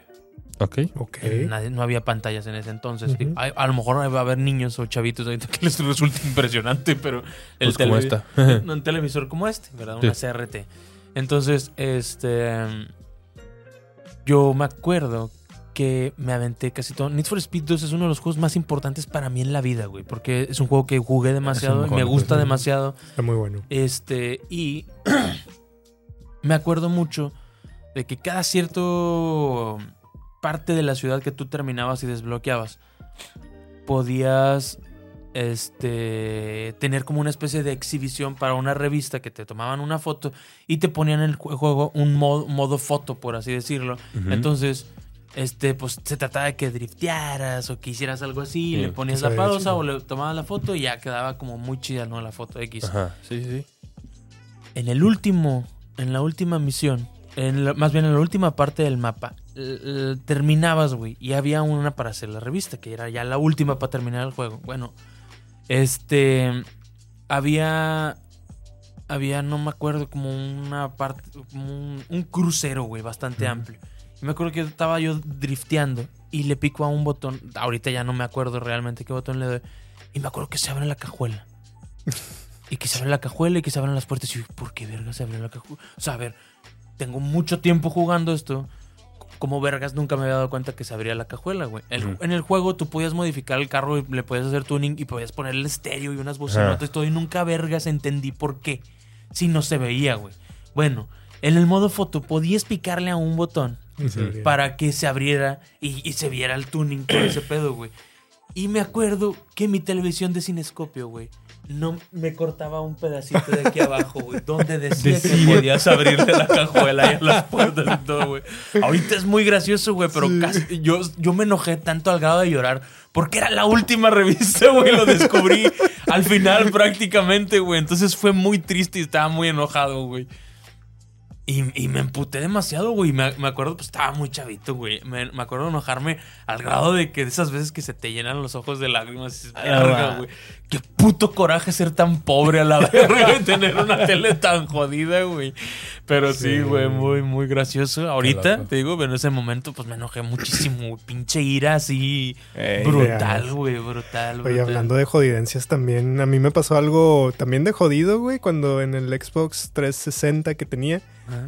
Ok. Ok. Nadie- no había pantallas en ese entonces. A, a lo mejor va a haber niños o chavitos ahorita que les resulte impresionante, pero el Pues como televi- esta. un televisor como este, ¿verdad? Sí. Una CRT. Entonces, este. Yo me acuerdo que me aventé casi todo. Need for Speed 2 es uno de los juegos más importantes para mí en la vida, güey. Porque es un juego que jugué demasiado mejor, me gusta sí. demasiado. Está muy bueno. Este, y me acuerdo mucho de que cada cierto parte de la ciudad que tú terminabas y desbloqueabas, podías este tener como una especie de exhibición para una revista que te tomaban una foto y te ponían en el jue- juego un modo, modo foto, por así decirlo. Entonces, este, pues se trataba de que driftearas o que hicieras algo así, Sí, le ponías eso la pausa o le tomabas la foto y ya quedaba como muy chida, ¿no? La foto X. Ajá. Sí, sí. En el último, en la última misión, en la- más bien en la última parte del mapa, terminabas, güey, y había una para hacer la revista, que era ya la última para terminar el juego. Bueno, este, había, había, no me acuerdo, como una parte, como un, un crucero, güey, bastante amplio. Y me acuerdo que estaba yo drifteando y le pico a un botón, ahorita ya no me acuerdo realmente qué botón le doy, y me acuerdo que se abre la cajuela. Y que se abre la cajuela y que se abren las puertas. Y yo, ¿por qué verga se abre la cajuela? O sea, a ver, tengo mucho tiempo jugando esto. Como vergas nunca me había dado cuenta que se abría la cajuela, güey. El-. En el juego tú podías modificar el carro y le podías hacer tuning y podías ponerle estéreo y unas bocinotas y todo. Y nunca vergas entendí por qué. Si no se veía, güey. Bueno, en el modo foto podías picarle a un botón para que se abriera y, y se viera el tuning, todo ese pedo, güey. Y me acuerdo que mi televisión de cinescopio, güey, no me cortaba un pedacito de aquí abajo, güey, donde decía que podías abrirle la cajuela y a las puertas y todo, güey. Ahorita es muy gracioso, güey, pero casi, yo, yo me enojé tanto al grado de llorar porque era la última revista, güey, lo descubrí al final prácticamente, güey. Entonces fue muy triste y estaba muy enojado, güey. Y, y me emputé demasiado, güey. Me, me acuerdo, pues estaba muy chavito, güey. Me, me acuerdo de enojarme al grado de que de esas veces que se te llenan los ojos de lágrimas. y dices, verga, güey. Qué puto coraje ser tan pobre a la verga y tener una tele tan jodida, güey. Pero sí, Sí. güey, muy, muy gracioso. Ahorita, te digo, pero en ese momento, pues me enojé muchísimo, güey. Pinche ira así. Ey, brutal, güey, brutal, Oye, brutal. hablando de jodidencias también, a mí me pasó algo también de jodido, güey, cuando en el Xbox 360 que tenía, Ajá.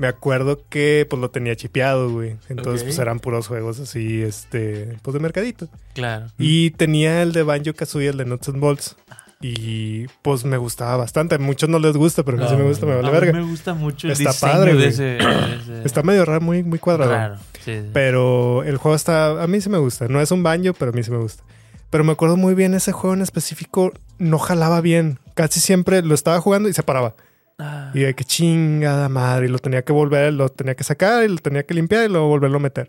Me acuerdo que pues lo tenía chipeado, güey. Entonces pues eran puros juegos así, este, pues de mercadito. Claro. Y tenía el de Banjo Kazooie, el de Nuts and Bolts. Y pues me gustaba bastante. A muchos no les gusta, pero a mí sí me gusta, me vale A mí verga. me gusta mucho el Está diseño padre, de ese, de ese- Está medio raro, muy, muy cuadrado. Raro, sí, sí. Pero el juego está. A mí sí me gusta. No es un banjo, pero a mí sí me gusta. Pero me acuerdo muy bien, ese juego en específico no jalaba bien. Casi siempre lo estaba jugando y se paraba. Ah, Y de que chingada madre. Y lo tenía que volver, lo tenía que sacar y lo tenía que limpiar y luego volverlo a meter.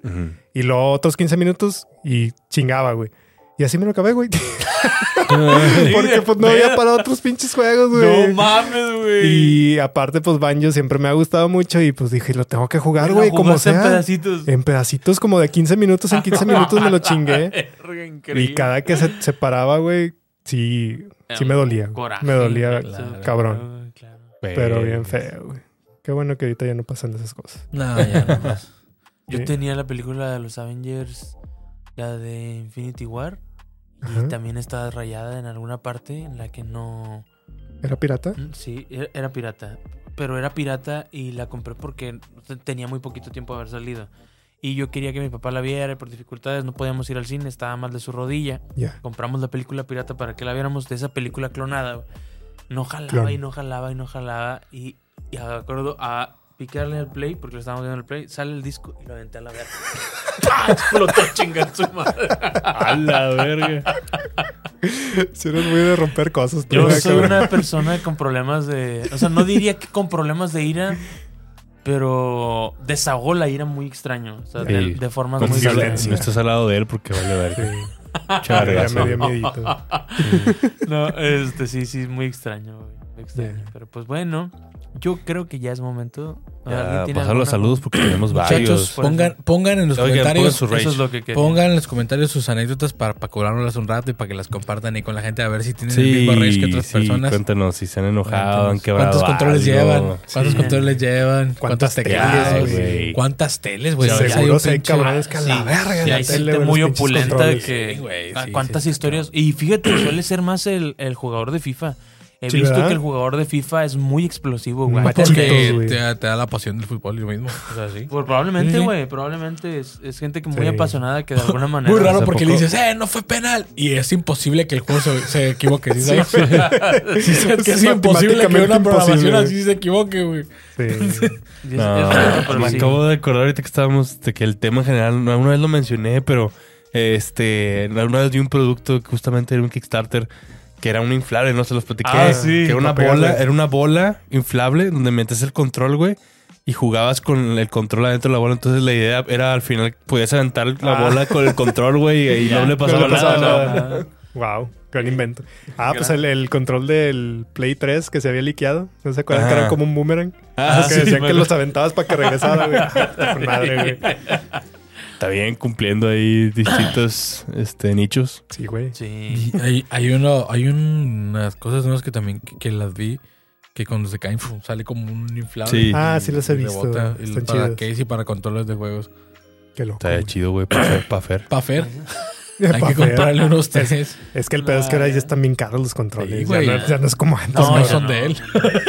Y luego otros 15 minutos y chingaba, güey. Y así me lo acabé, güey. Porque pues no había para otros pinches juegos, güey. No mames, güey. Y aparte, pues Banjo siempre me ha gustado mucho y pues dije, lo tengo que jugar, güey, como jugaste en sea. pedacitos. En pedacitos como de 15 minutos, en 15 minutos me lo chingué. Y cada que se, se paraba, güey, sí, sí me dolía. Coraje, me dolía, claro, cabrón. Pero bien feo, güey. Qué bueno que ahorita ya no pasan esas cosas. No, ya no más. Yo Sí. tenía la película de los Avengers, la de Infinity War. Ajá. Y también estaba rayada en alguna parte en la que no... ¿Era pirata? Mm, Sí, era, era pirata. Pero era pirata y la compré porque tenía muy poquito tiempo de haber salido. Y yo quería que mi papá la viera y por dificultades no podíamos ir al cine, estaba mal de su rodilla. Ya. Compramos la película pirata para que la viéramos de esa película clonada. No jalaba Clon. y no jalaba y no jalaba. Y, y acuerdo a picarle al play, porque lo estábamos viendo en el play, sale el disco y lo aventé a la verga. ¡Pah! Explotó chingar su madre. A la verga. Si eres muy de romper cosas. Yo soy cabrón. una persona con problemas de. O sea, no diría que con problemas de ira, pero desahogó la ira muy extraño. O sea, de, Sí. de formas muy si violencia. no estás al lado de él porque vale verga. Sí. Chargazo. Ya me dio miedito. No, este sí, sí, muy extraño, güey. Extraño. Pero pues bueno, yo creo que ya es momento. Ya, ¿Alguien tiene pasar los saludos porque tenemos varios. Muchachos, pongan, pongan en los Oigan, pongan comentarios. su rage. Eso es lo que quería. Pongan en los comentarios sus anécdotas para, para cobrárnoslas un rato y para que las compartan ahí con la gente a ver si tienen el Sí, mismo rage que otras sí, personas. cuéntanos si se han enojado, han quebrado ¿Cuántos controles algo. llevan? ¿Cuántos Sí. controles llevan? ¿Cuántas güey? ¿Cuántas teles, güey? Seguro hay cabrones que a la Sí, verga. sí, en la hay tele, gente güey, muy opulenta que. Sí, güey, ¿a sí, ¿Cuántas sí, historias? Y fíjate, suele ser más el, el jugador de FIFA. He Sí, visto ¿verdad? que el jugador de FIFA es muy explosivo, güey. Porque te, te da la pasión del fútbol y lo mismo. O sea, sí. Pues probablemente, Sí. güey. Probablemente es, es gente que muy Sí. apasionada que de alguna manera. Muy raro porque le dices, eh, no fue penal. Y es imposible que el juego se, se equivoque. ¿sí sabes? Sí, es que es imposible que una programación así se equivoque, güey. Sí. No, me sí. acabo de acordar ahorita que estábamos de que el tema en general, no, una vez lo mencioné, pero este, una vez vi un producto que justamente era un Kickstarter que era un inflable, no se los platiqué. Ah, sí, que era una bola, pegarle. era una bola inflable donde metes el control, güey. Y jugabas con el control adentro de la bola. Entonces la idea era al final podías aventar la Ah. bola con el control, güey, y no le pasaba no le pasaba nada. nada. Wow, gran invento. Ah, pues el, el control del Play 3 que se había liqueado. ¿No se acuerdan que era como un boomerang? Ah, que sí, decían me que los aventabas para que regresara, güey. Madre, güey. Está bien cumpliendo ahí distintos este, nichos. Sí, güey. Sí. Y hay, hay, uno, hay unas cosas nuevas que también que, que las vi. Que cuando se caen sale como un inflable. Sí. Ah, sí los he y visto. rebota. Y Están para chidos. case y para controles de juegos. Qué loco. Está güey. chido, güey, para hacer, para hacer. Pa' Fer, Pa' hay que comprarle unos tres. Es que el pedo es que ahora ya están bien caros los controles. Sí, ya, güey. no, ya no es como antes. No, güey. son de él.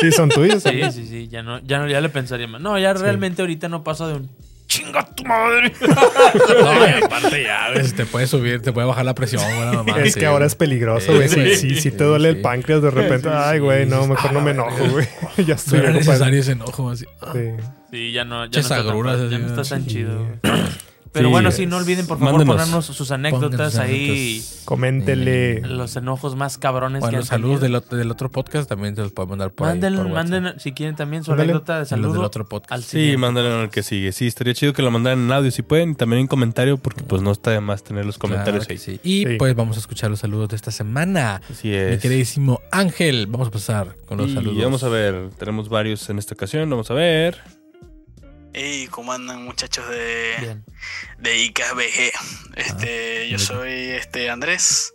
Sí, son tuyos. Sí, sí, sí. Ya no, ya no, ya le pensaría más. No, ya realmente ahorita no pasa de un chinga tu madre. No, y aparte ya, ves, te puede subir, te puede bajar la presión, buena mamá. Es sí, que ahora es peligroso, Sí, güey. Sí, güey. sí, sí, Sí, te duele el páncreas de repente. Ay, güey, no, mejor no me enojo, güey. ya No estoy era viejo para- necesario ese enojo así. Sí. Sí, ya no, ya no, está, tan, ya no está tan sí. chido. Pero Sí, bueno, sí, no olviden por favor mándenos. ponernos sus anécdotas sus ahí. Coméntele. Los enojos más cabrones Bueno, que han saludos del, otro- del otro podcast también se los puedo mandar por Manden, ahí. por manden, si quieren también su anécdota de Los saludo. del otro podcast. al Sí, mándenlo en el que sigue. Sí, estaría chido que lo mandaran en audio si pueden. Y también en comentario, porque pues no está de más tener los comentarios Claro que ahí. sí. Y Sí. pues vamos a escuchar los saludos de esta semana. Así Mi es. queridísimo Ángel, vamos a pasar con los y saludos. vamos a ver, tenemos varios en esta ocasión. Vamos a ver. Hey, ¿cómo andan muchachos de, Bien. de ICAS BG? Este, yo muy soy este Andrés.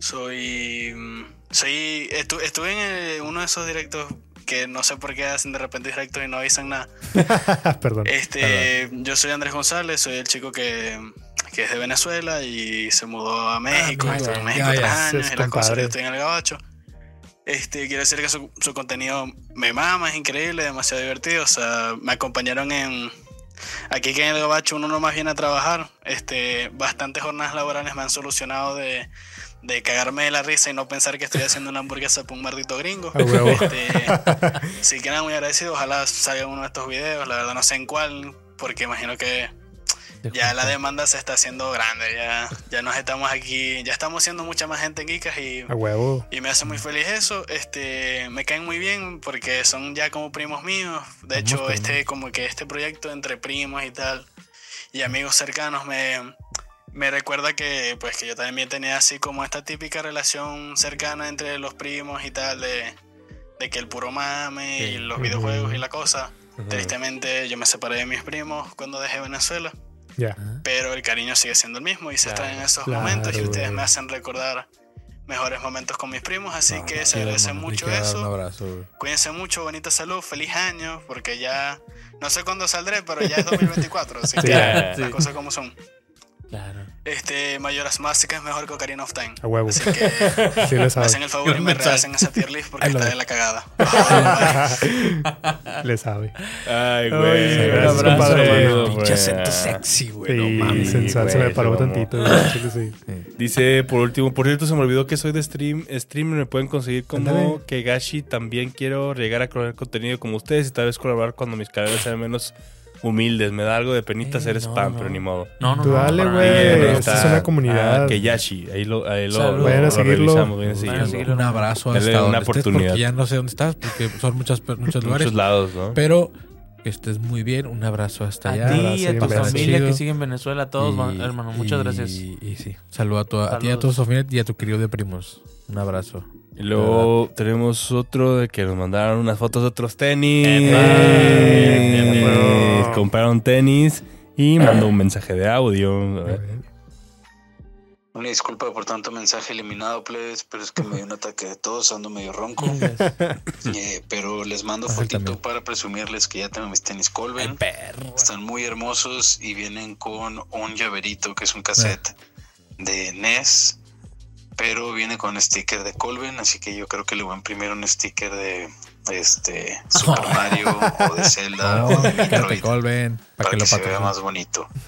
Soy mm, soy estu- estuve en eh, uno de esos directos que no sé por qué hacen de repente directos y no avisan nada. Perdón. Este, yo soy Andrés González, soy el chico que, que es de Venezuela y se mudó a México, Ah, estuvo en México ya, tres ya, años y la cosa compadre. que estoy en el gabacho. Este, quiero decir que su, su contenido me mama, es increíble, demasiado divertido. O sea, me acompañaron en. Aquí que en el Gabacho uno no más viene a trabajar. Este, bastantes jornadas laborales me han solucionado de, de cagarme de la risa y no pensar que estoy haciendo una hamburguesa para un maldito gringo. Huevo. Este, sí que nada, muy agradecido. Ojalá salga uno de estos videos. La verdad no sé en cuál, porque imagino que ya la demanda se está haciendo grande. Ya, ya nos estamos aquí, ya estamos siendo mucha más gente en Geekas y, A huevo. y me hace muy feliz eso. Este, me caen muy bien porque son ya como primos míos. De hecho, este como que este proyecto entre primos y tal y amigos cercanos me me recuerda que pues que yo también tenía así como esta típica relación cercana entre los primos y tal de, de que el puro mame y los videojuegos y la cosa. Tristemente yo me separé de mis primos cuando dejé Venezuela, Ya. pero el cariño sigue siendo el mismo y se Claro, extraen esos claro, momentos y ustedes me hacen recordar mejores momentos con mis primos, así que se Sí, agradece mucho que dar Un eso. abrazo. Cuídense mucho, bonita salud, feliz año, porque ya no sé cuándo saldré, pero ya es 2024, así que ya. las cosas como son. Claro. Este, Mayoras Mask es mejor que Ocarina of Time. A huevo. Así que Sí le me sabe. hacen el favor y me rehacen esa tier list porque lo está de la cagada. le sabe. Ay, güey. gracias, Un compadre. Pinche güey. acento sexy, güey. Sí, no mames. sensual, se me paró tantito. sí. Dice, por último, por cierto, se me olvidó que soy de stream. Streamer me pueden conseguir como Ándale. que Gashi. También quiero llegar a crear contenido como ustedes y tal vez colaborar cuando mis canales sean menos humildes. Me da algo de penita Eh, hacer no, spam, no. pero ni modo. No, no, Tú no. dale, güey. esta es una comunidad. ah, que Yashi. Ahí lo, ahí lo. Vayan a lo seguirlo. revisamos, vayan a Vayan a seguirlo. Un abrazo Dale hasta una donde estés, oportunidad. porque ya no sé dónde estás, porque son muchas, muchos lugares. Muchos lados, ¿no? Pero que estés muy bien. Un abrazo hasta A allá. ti, abrazo a tu familia que sigue en Venezuela, a todos, Y- man- hermano. Muchas y- gracias. Y, sí, saludo a, tu, a ti, a tu familia y a tu querido de primos. Un abrazo. Y luego tenemos otro de que nos mandaron unas fotos de otros tenis. Eh. Eh, Compraron tenis y mandó un mensaje de audio. A ver. Una disculpa por tanto mensaje eliminado, plebes, pero es que me dio un ataque de tos, ando medio ronco. Eh, pero les mando fotito para presumirles que ya tengo mis tenis Colben. Están muy hermosos y vienen con un llaverito que es un cassette de NES, pero viene con sticker de Colben, así que yo creo que le voy a imprimir un sticker de este Super Mario o de Zelda o de que te Metroid colven para para que que lo se vea más bonito.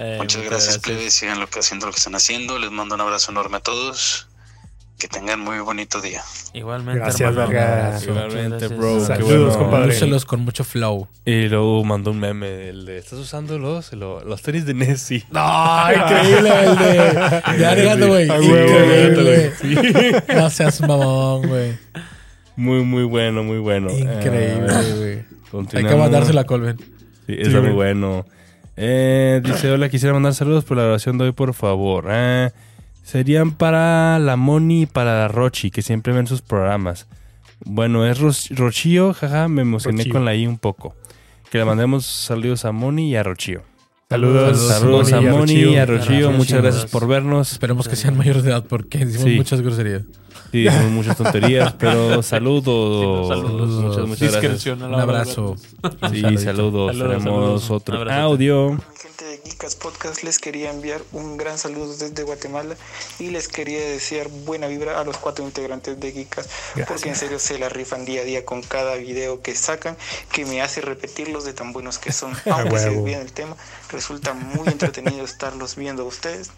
Eh, Muchas gracias, plebes. Sigan lo que haciendo lo que están haciendo. Les mando un abrazo enorme a todos. Que tengan muy bonito día. Igualmente, Gracias. Muchas Igualmente, gracias. bro. Qué Saludos, bueno. compadre. Úselos con mucho flow. Y luego mandó un meme, el de, ¿estás usando los, lo- los tenis de Nessie? No, increíble el de. Ya llegando, güey. Increíble. No seas mamón, güey. Muy, muy bueno, muy bueno. Increíble, Ah, güey. Hay que mandársela a Colben. Sí, está muy bueno. Eh, dice, hola, quisiera mandar saludos por la grabación de hoy, por favor. Ah, serían para la Moni y para la Rochi, que siempre ven sus programas. Bueno, es Ro- Rochío, jaja, me emocioné Rochío. con la I un poco. Que le mandemos saludos a Moni y a Rochío. Saludos, Saludos a Moni y a Rochío, muchas gracias Saludos. por vernos. Esperemos que sean mayores de edad porque decimos Sí. muchas groserías. Sí, dijimos muchas tonterías, pero saludos. Saludos. Muchas, muchas gracias. Discreción a la Un abrazo. Sí, saludos. Saludos, Tenemos saludos. otro audio. Gente Geekas Podcast les quería enviar un gran saludo desde Guatemala y les quería desear buena vibra a los cuatro integrantes de Geekas porque en serio se la rifan día a día con cada video que sacan que me hace repetirlos de tan buenos que son. Aunque se desvíen el tema, resulta muy entretenido estarlos viendo a ustedes.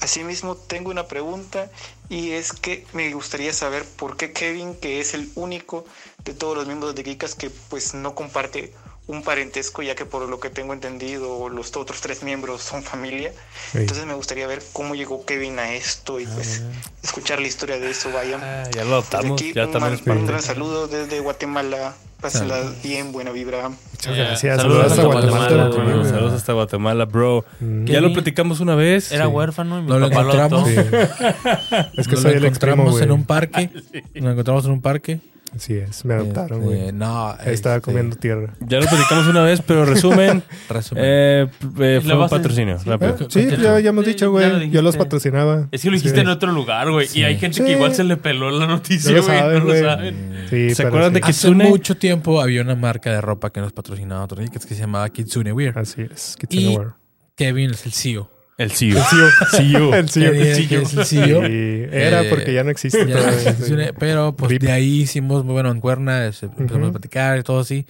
Asimismo, tengo una pregunta y es que me gustaría saber por qué Kevin, que es el único de todos los miembros de Geekas que pues no comparte un parentesco, ya que por lo que tengo entendido los otros tres miembros son familia. Sí. Entonces me gustaría ver cómo llegó Kevin a esto y pues escuchar la historia de eso. Vayan. Ah, ya lo Desde adoptamos, aquí, ya un, también parte. un gran saludo desde Guatemala. Pásala bien, buena vibra. Muchas Eh, gracias. saludos Saludos hasta Guatemala. Guatemala, también, Saludos, hasta Guatemala, bro. Mm. Ya lo platicamos una vez. Era Sí. huérfano y mi No lo papá lo encontramos. adoptó. Sí. Es que Nos soy lo el extremo, encontramos güey. en un parque. Nos encontramos en un parque. Así es, me adoptaron, Eh, güey. no. Estaba este, comiendo tierra. Ya lo platicamos una vez, pero resumen, Resumen. eh, eh, fue un patrocinio. sí. rápido. Ah, sí, ya, ya hemos dicho, güey. lo Yo los patrocinaba. Es que lo dijiste Sí. en otro lugar, güey. Y hay gente Sí. que igual se le peló la noticia, güey. no lo saben. Sí, ¿Se pero acuerdan de que- Hace Kitsune. mucho tiempo había una marca de ropa que nos patrocinaba otro día, que se llamaba Kitsune Wear. Así es. Y- Kitsune Wear. Kevin es el CEO. El CEO. El CEO. CEO. El CEO. El CEO. Sí, era Eh, porque ya no existe. Ya, todavía, sí. pero pues Rip. de ahí hicimos muy bueno en cuerna, es- empezamos Ujú. a platicar y todo así.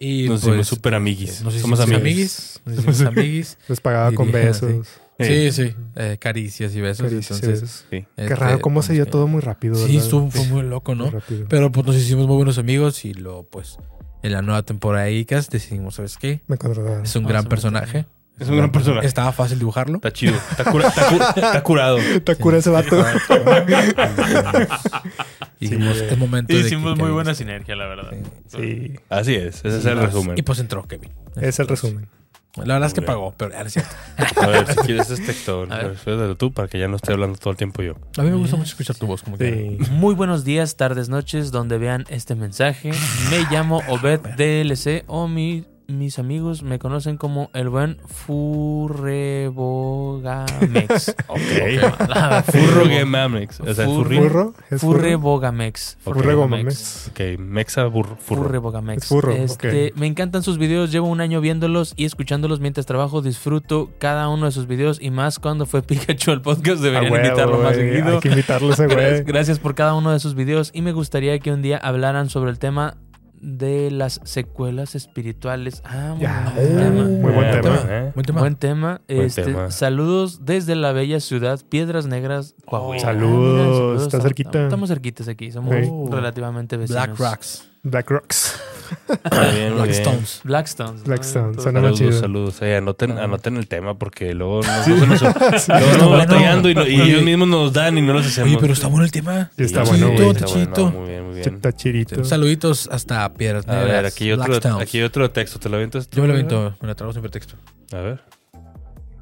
Y Nos pues, hicimos súper amiguis. nos Somos hicimos amigos. amiguis. Nos hicimos amiguis. Les pagaba con besos. Sí, sí. eh, caricias y besos. caricias. Entonces, Sí. Qué este, raro cómo se dio pues, todo muy rápido. Sí, estuvo, fue muy loco, Muy ¿no? rápido. Pero pues nos hicimos muy buenos amigos y luego pues en la nueva temporada de ICAS decidimos, ¿sabes qué? Me. Es un Ah, gran me personaje. Es un gran personaje. Estaba fácil dibujarlo. Está chido. Está, cura- está cu- está curado. Está cura ese vato. Y dijimos, Sí, es momento de Hicimos muy buena esté". sinergia, la verdad. Sí, Así es. Ese es el resumen. Y pues entró Kevin. es el resumen. La verdad es que pagó, pero ya no es cierto. A ver, si quieres este Héctor, A ver. espérate tú para que ya no esté hablando todo el tiempo yo. A mí me gusta mucho escuchar tu voz. Como que... Muy buenos días, tardes, noches, donde vean este mensaje. Me llamo Obed DLC o mi- mis amigos me conocen como el buen Furrebogamex. Ok. Ah, Furro Game Mamex. O sea, Furro. Furrebogamex. Furrebogamex. Ok, Mexa burro. Furro. Furrebogamex. Furro, Este, ok. Me encantan sus videos, llevo un año viéndolos y escuchándolos mientras trabajo. Disfruto cada uno de sus videos y más cuando fue Pikachu al podcast. Deberían huevo, invitarlo más seguido. Hay que invitarlo a ese güey. gracias por cada uno de sus videos y me gustaría que un día hablaran sobre el tema de las secuelas espirituales. Ah, Ya, buen tema. uh, muy buen Eh, tema. eh. Buen tema. Buen tema. Este, tema. Saludos desde la bella ciudad Piedras Negras, Coahuila. Saludos, Ah, está cerquita. Estamos cerquitas aquí, somos Sí. relativamente vecinos. Black Rocks. Black Rocks. Muy bien, muy Black bien. Stones. Blackstones. ¿no? Blackstone, Todo- suena más Saludos, chido. saludos. Eh, anoten, Ah. anoten el tema porque luego nos, luego nos- luego nos bueno. batallando y, no- y Oye. ellos mismos nos dan y no los hacemos. Oye, pero está bueno el tema. Sí, está Sí, bueno, Chito, güey. está chito. bueno, Muy bien, muy bien. Está chirito. Saluditos hasta Piedras A ver, aquí hay otro, Blackstones. aquí hay otro texto. ¿Te lo avientas tú? Yo me lo viento, me lo trago siempre texto. A ver.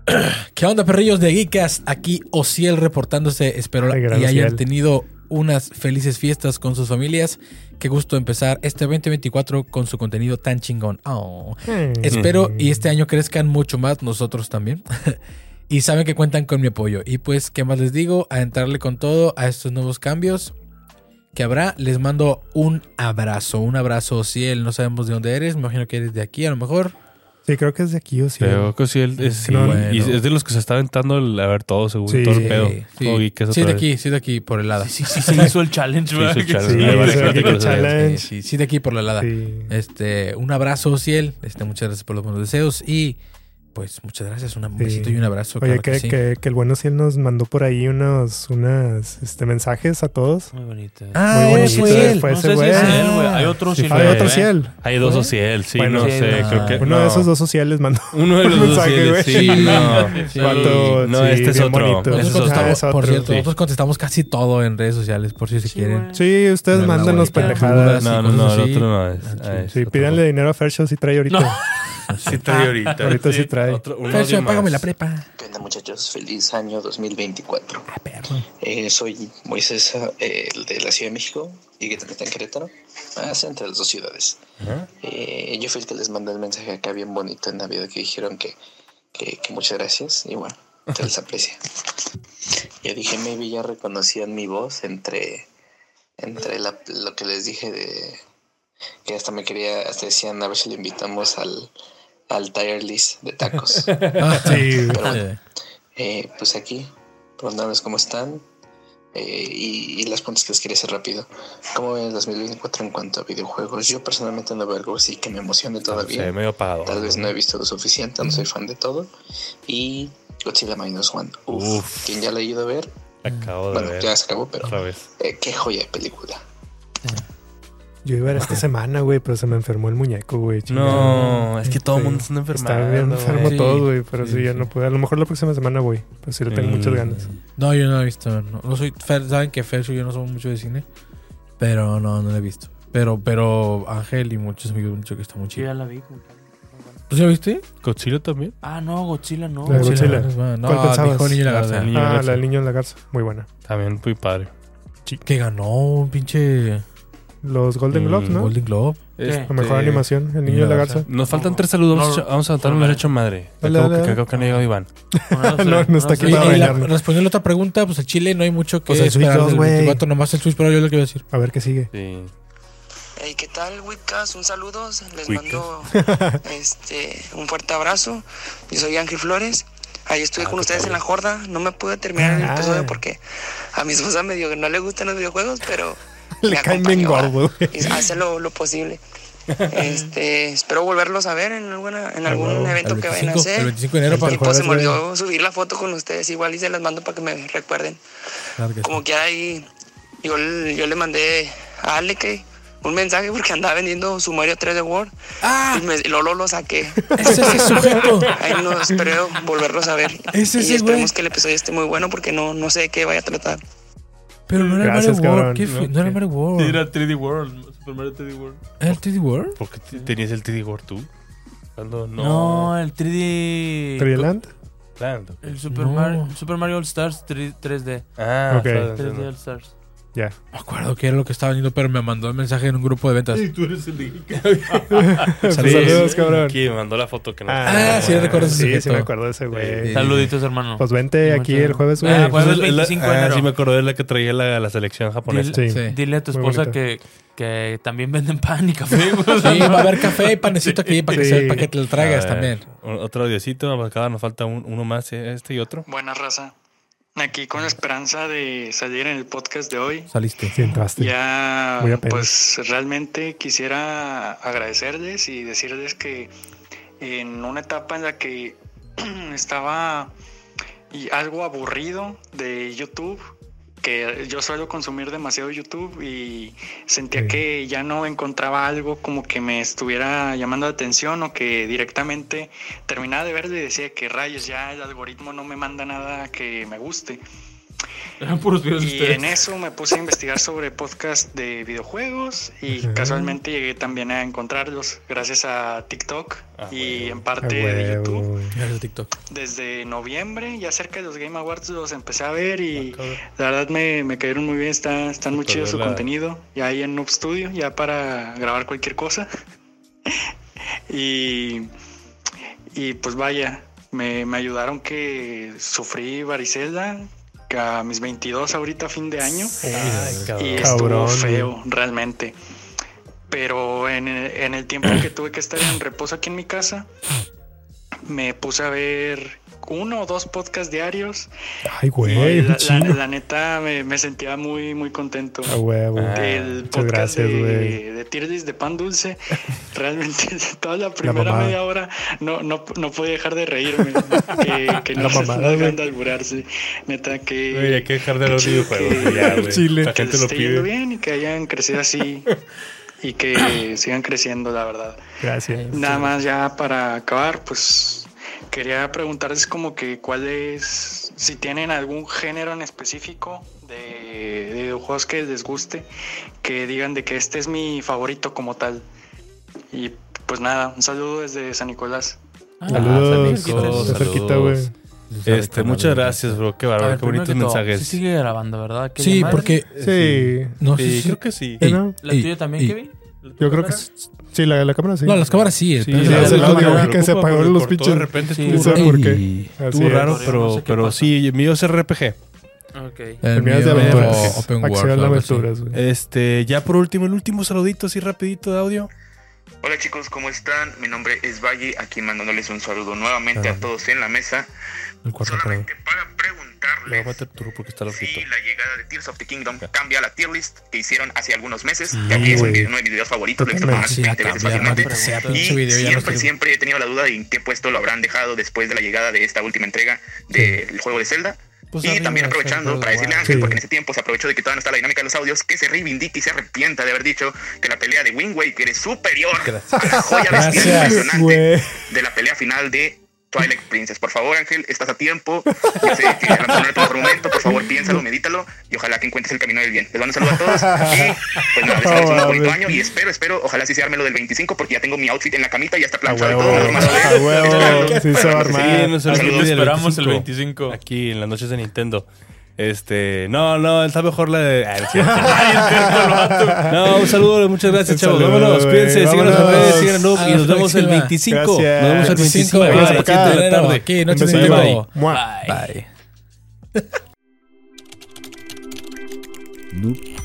¿Qué onda, perrillos de Geekas? Aquí Ociel reportándose. Espero Ay, y hayan tenido unas felices fiestas con sus familias. Qué gusto empezar este 2024 con su contenido tan chingón. Oh. Mm. Espero y este año crezcan mucho más nosotros también. y saben que cuentan con mi apoyo. Y pues, ¿qué más les digo? A entrarle con todo a estos nuevos cambios que habrá. Les mando un abrazo. Un abrazo, Ociel. No sabemos de dónde eres. Me imagino que eres de aquí a lo mejor. Sí, creo que es de aquí o sí. Creo que sí, él es, sí, No, y bueno. es de los que se está aventando el- a ver todo, según Sí. todo el pedo. Sí, geek es sí, de vez. aquí, sí, de aquí, por el lado. Sí, sí, sí, hizo el challenge, Sí, ¿verdad? hizo el challenge. Sí. Sí, sí, sí, de aquí por la lada. Sí. Este, un abrazo, Ciel. Este, muchas gracias por los buenos deseos. Y pues muchas gracias. Un besito y un abrazo. Oye, claro que, que sí. que, que el bueno Ciel nos mandó por ahí unos, unas este, mensajes a todos. Muy bonito. Ah, Muy bonito, fue él. fue no ese si güey. es él, güey. Hay otro fue Hay otro. Ciel. Hay dos sí, Bueno, no sé, no. creo que... Uno no. de esos dos sociales mandó. Uno de los un dos mensaje, sociales, güey. sí, no. Sí. Vato, no, sí, este es otro. es contestamos- Ah, es por otro. cierto, nosotros contestamos casi todo en redes sociales, por si se quieren. Sí, ustedes bonita pendejadas. No, no, no, el otro no es. Ah, Ah, Sí, otro. pídanle dinero a Farshow si trae ahorita. Sí trae ahorita. Ahorita sí trae. Otro- un págame más. la prepa. ¿Qué onda muchachos? Feliz año 2024. Ah, perro. Eh, soy Moisés, eh, el de la Ciudad de México y que también está en Querétaro. Ah, es entre las dos ciudades. Eh, yo fui el que les mandé el mensaje acá bien bonito en Navidad que dijeron que, que, que muchas gracias y bueno, se les aprecia. Yo dije, maybe ya reconocían mi voz entre, entre la- lo que les dije de que hasta me quería, hasta decían a ver si le invitamos al, al tire list de tacos. Ah, Sí, Pero bueno, Eh, eh, pues aquí, preguntándoles cómo están. eh, y, y las preguntas que les quería hacer rápido. ¿Cómo ven el 2024 en cuanto a videojuegos? Yo personalmente no veo algo así que me emocione Sí, todavía. medio apagado. Tal vez no he visto lo suficiente, no soy fan de todo. Y Godzilla Minus One. Uf, Uf. quien ya la ha ido a ver, Acabo de bueno, ver. ya se acabó, pero eh, qué joya de película. Yo iba a ver esta semana, güey, pero se me enfermó el muñeco, güey. No, es que todo el Sí. mundo está enfermado. Está bien enfermo güey. todo, güey, pero Sí, sí, ya sí. no pude. A lo mejor la próxima semana voy, pero sí le tengo Mm. muchas ganas. No, yo no he visto. No, no soy. Fer, Saben que Fercho y yo no somos mucho de cine. Pero no, no lo he visto. Pero, pero Ángel y muchos amigos han dicho que está muy Sí, chido. ya la vi. ¿Tú ya viste? ¿Godzilla también? Ah, no, Godzilla no. La de Godzilla. No, ¿Cuál pensabas? dijo Niño y la La Garza. la Ah, la del niño en la garza. Muy buena. También muy padre. Que ganó un pinche Los Golden Mm, Globes, ¿no? Golden Globe. Este, La mejor animación, el niño Niño en la garza. Nos faltan tres saludos. Vamos, No, a- vamos a anotar un no, derecho madre. Dale, dale, que, creo que no ha llegado Iván. No, no está aquí para y la- bañarnos. respondiendo a la otra pregunta, pues el Chile no hay mucho que Pues el Switch esperar 2, del güey. 24, nomás el Switch, pero yo lo que iba a decir. A ver qué sigue. Sí. Hey, ¿qué tal, Witcast? Un saludo, les Witcast. mando este, un fuerte abrazo. Yo soy Ángel Flores. Ahí estuve Ah, con ustedes padre. en la jorda. No me pude terminar el Ah. episodio porque a mi esposa me dijo que no le gustan los videojuegos, pero Le caen bien gordo, y hace lo, lo posible. Este, espero volverlos a ver en, alguna, en algún evento El que vayan a 25, el hacer. 25 de enero para Y el pues se me olvidó subir la foto con ustedes igual y se las mando para que me recuerden. Claro que sí. Como quiera ahí, yo, yo le mandé a Ale que un mensaje porque andaba vendiendo su Mario 3 de Word ¡Ah! y me, lo, lo, lo saqué. ¡Es ese sujeto! Ahí no espero volverlos a ver. Es y ese esperemos güey. que el episodio esté muy bueno porque no, no sé de qué vaya a tratar. Pero no era Gracias, Mario World. ¿Qué fue? No era Mario World. Era 3D World. Super Mario 3D World. ¿Era el 3D World? ¿Por qué tenías el 3D World tú? Cuando No, no. el 3D. 3D Land. Land. El Super, No. Mario, Super Mario All Stars 3, 3D. Ah, Ok. estaba 3D diciendo. All Stars. Ya. Me acuerdo que era lo que estaba viendo, pero me mandó el mensaje en un grupo de ventas. tú eres el Saludos, cabrón. Aquí me mandó la foto que no. Ah, sí, recuerdo ese Sí, sí sujeto. me acuerdo de ese güey. Sí. Saluditos, hermano. Pues vente aquí el jueves, güey. Ah, jueves Es la- 25 de ah, sí me acordé de la que traía la, la selección japonesa. Sí. Sí. Dile a tu esposa que, que también venden pan y café. güey. Sí, va a haber café y panecito aquí para que, Sí. se- para que te lo traigas ver, también. Otro audiocito, acá nos falta un- uno más, eh, este y otro. Buena raza. Aquí con la esperanza de salir en el podcast de hoy. Saliste. Sí, entraste. Ya, pues realmente quisiera agradecerles y decirles que en una etapa en la que estaba algo aburrido de YouTube, que yo suelo consumir demasiado YouTube y sentía Sí. que ya no encontraba algo como que me estuviera llamando la atención o que directamente terminaba de verlo y decía que rayos, ya el algoritmo no me manda nada que me guste. Eran puros videos de Y ustedes. en eso me puse a investigar sobre podcast de videojuegos y casualmente llegué también a encontrarlos gracias a TikTok Ah, y en Ah, parte de huevo, YouTube. Gracias, TikTok. Desde noviembre, ya cerca de los Game Awards, los empecé a ver Ah, y la verdad me, me cayeron muy bien, está, están muy Super chido su la- contenido. Ya ahí en Noob Studio, ya para grabar cualquier cosa. y, y pues vaya, me, me ayudaron que sufrí varicela a mis 22 ahorita fin de año. Ay, cabrón. Y estuvo feo, realmente. Pero en el, en el tiempo que tuve que estar en reposo aquí en mi casa, me puse a ver uno o dos podcasts diarios. Ay, güey, un la, la- la neta me, me sentía muy, muy contento. A huevo. Ah, El muchas podcast gracias, güey. de, de Tier List de Pan Dulce, realmente toda la primera mamada. media hora no, no, no podía dejar de reírme. que, que no La se mamada, no dejan güey. de alburarse. Neta, que. Güey, hay que dejar de los videojuegos, que- güey, ya, güey. Chile. La que gente les lo pide. bien y que hayan crecido así y que sigan creciendo, la verdad. Gracias. Nada más ya para acabar, pues quería preguntarles como que cuál es, si tienen algún género en específico de, de videojuegos que les guste, que digan de que este es mi favorito como tal. Y pues nada, un saludo desde San Nicolás. Ah, Saludos. saludos, cerquita, güey. Este, muchas gracias, bro. Qué A bárbaro, qué bonitos mensajes. Sí sigue grabando, ¿verdad? ¿Qué Sí, llamada? porque. Sí. No Sí, creo que sí. ¿La tuya también. Kevin? Yo creo que sí, la, la cámara sí. No, las cámaras sí. Sí, pero- sí, la- es la- güey, que se apagó los pinches. De repente Sí, ¿Quién estuvo sabe por qué? Así estuvo es. raro, No sé pero, qué pero sí, mío es RPG. Ok. El El mío es de aventuras. Open Acción World, de algo así. aventuras, güey. Este, ya por último, el último saludito así rapidito de audio. Hola chicos, ¿cómo están? Mi nombre es Valle, aquí mandándoles un saludo nuevamente Ah. a todos en la mesa. El. Solamente para Le voy a preguntarles meter turbo porque está si la llegada de Tears of the Kingdom cambia la tier list que hicieron hace algunos meses. Sí, ya que es uno de mis videos favoritos, lo he visto Totalmente. más Sí, de a 20 veces fácilmente. Y siempre, siempre he tenido la duda de en qué puesto lo habrán dejado después de la llegada de esta última entrega del juego de Zelda. Pues y también aprovechando para decirle a. Ángel, Sí. porque en ese tiempo se aprovechó de que todavía no está la dinámica de los audios, que se reivindique y se arrepienta de haber dicho que la pelea de Wind Waker es superior Gracias. a la joya bestial impresionante de la pelea final de Twilight Princess. Por favor, Ángel, estás a tiempo. Yo sé que a lo mejor no tu mejor momento. Por favor, piénsalo, medítalo y ojalá que encuentres el camino del bien. Les mando un saludo a todos y pues nada, desearles un bonito año y espero, espero, ojalá sí se arme lo del 25 porque ya tengo mi outfit en la camita y ya está planchado huevo. todo. normal, A huevo. Sí se va a Sí, armar. nos Aquí te olvidó del esperamos el 25. Aquí en las noches de Nintendo. Este, no, no, está mejor la de. Ah, no es cierto. no, un saludo, muchas gracias, chavos. Vámonos, cuídense, síganos en redes, síganos en Noob, y nos vemos el próxima. 25. Gracias. Nos vemos el 25 a las Gracias, 7 de la tarde. Aquí, noche de. Mua. Bye. Bye. Noob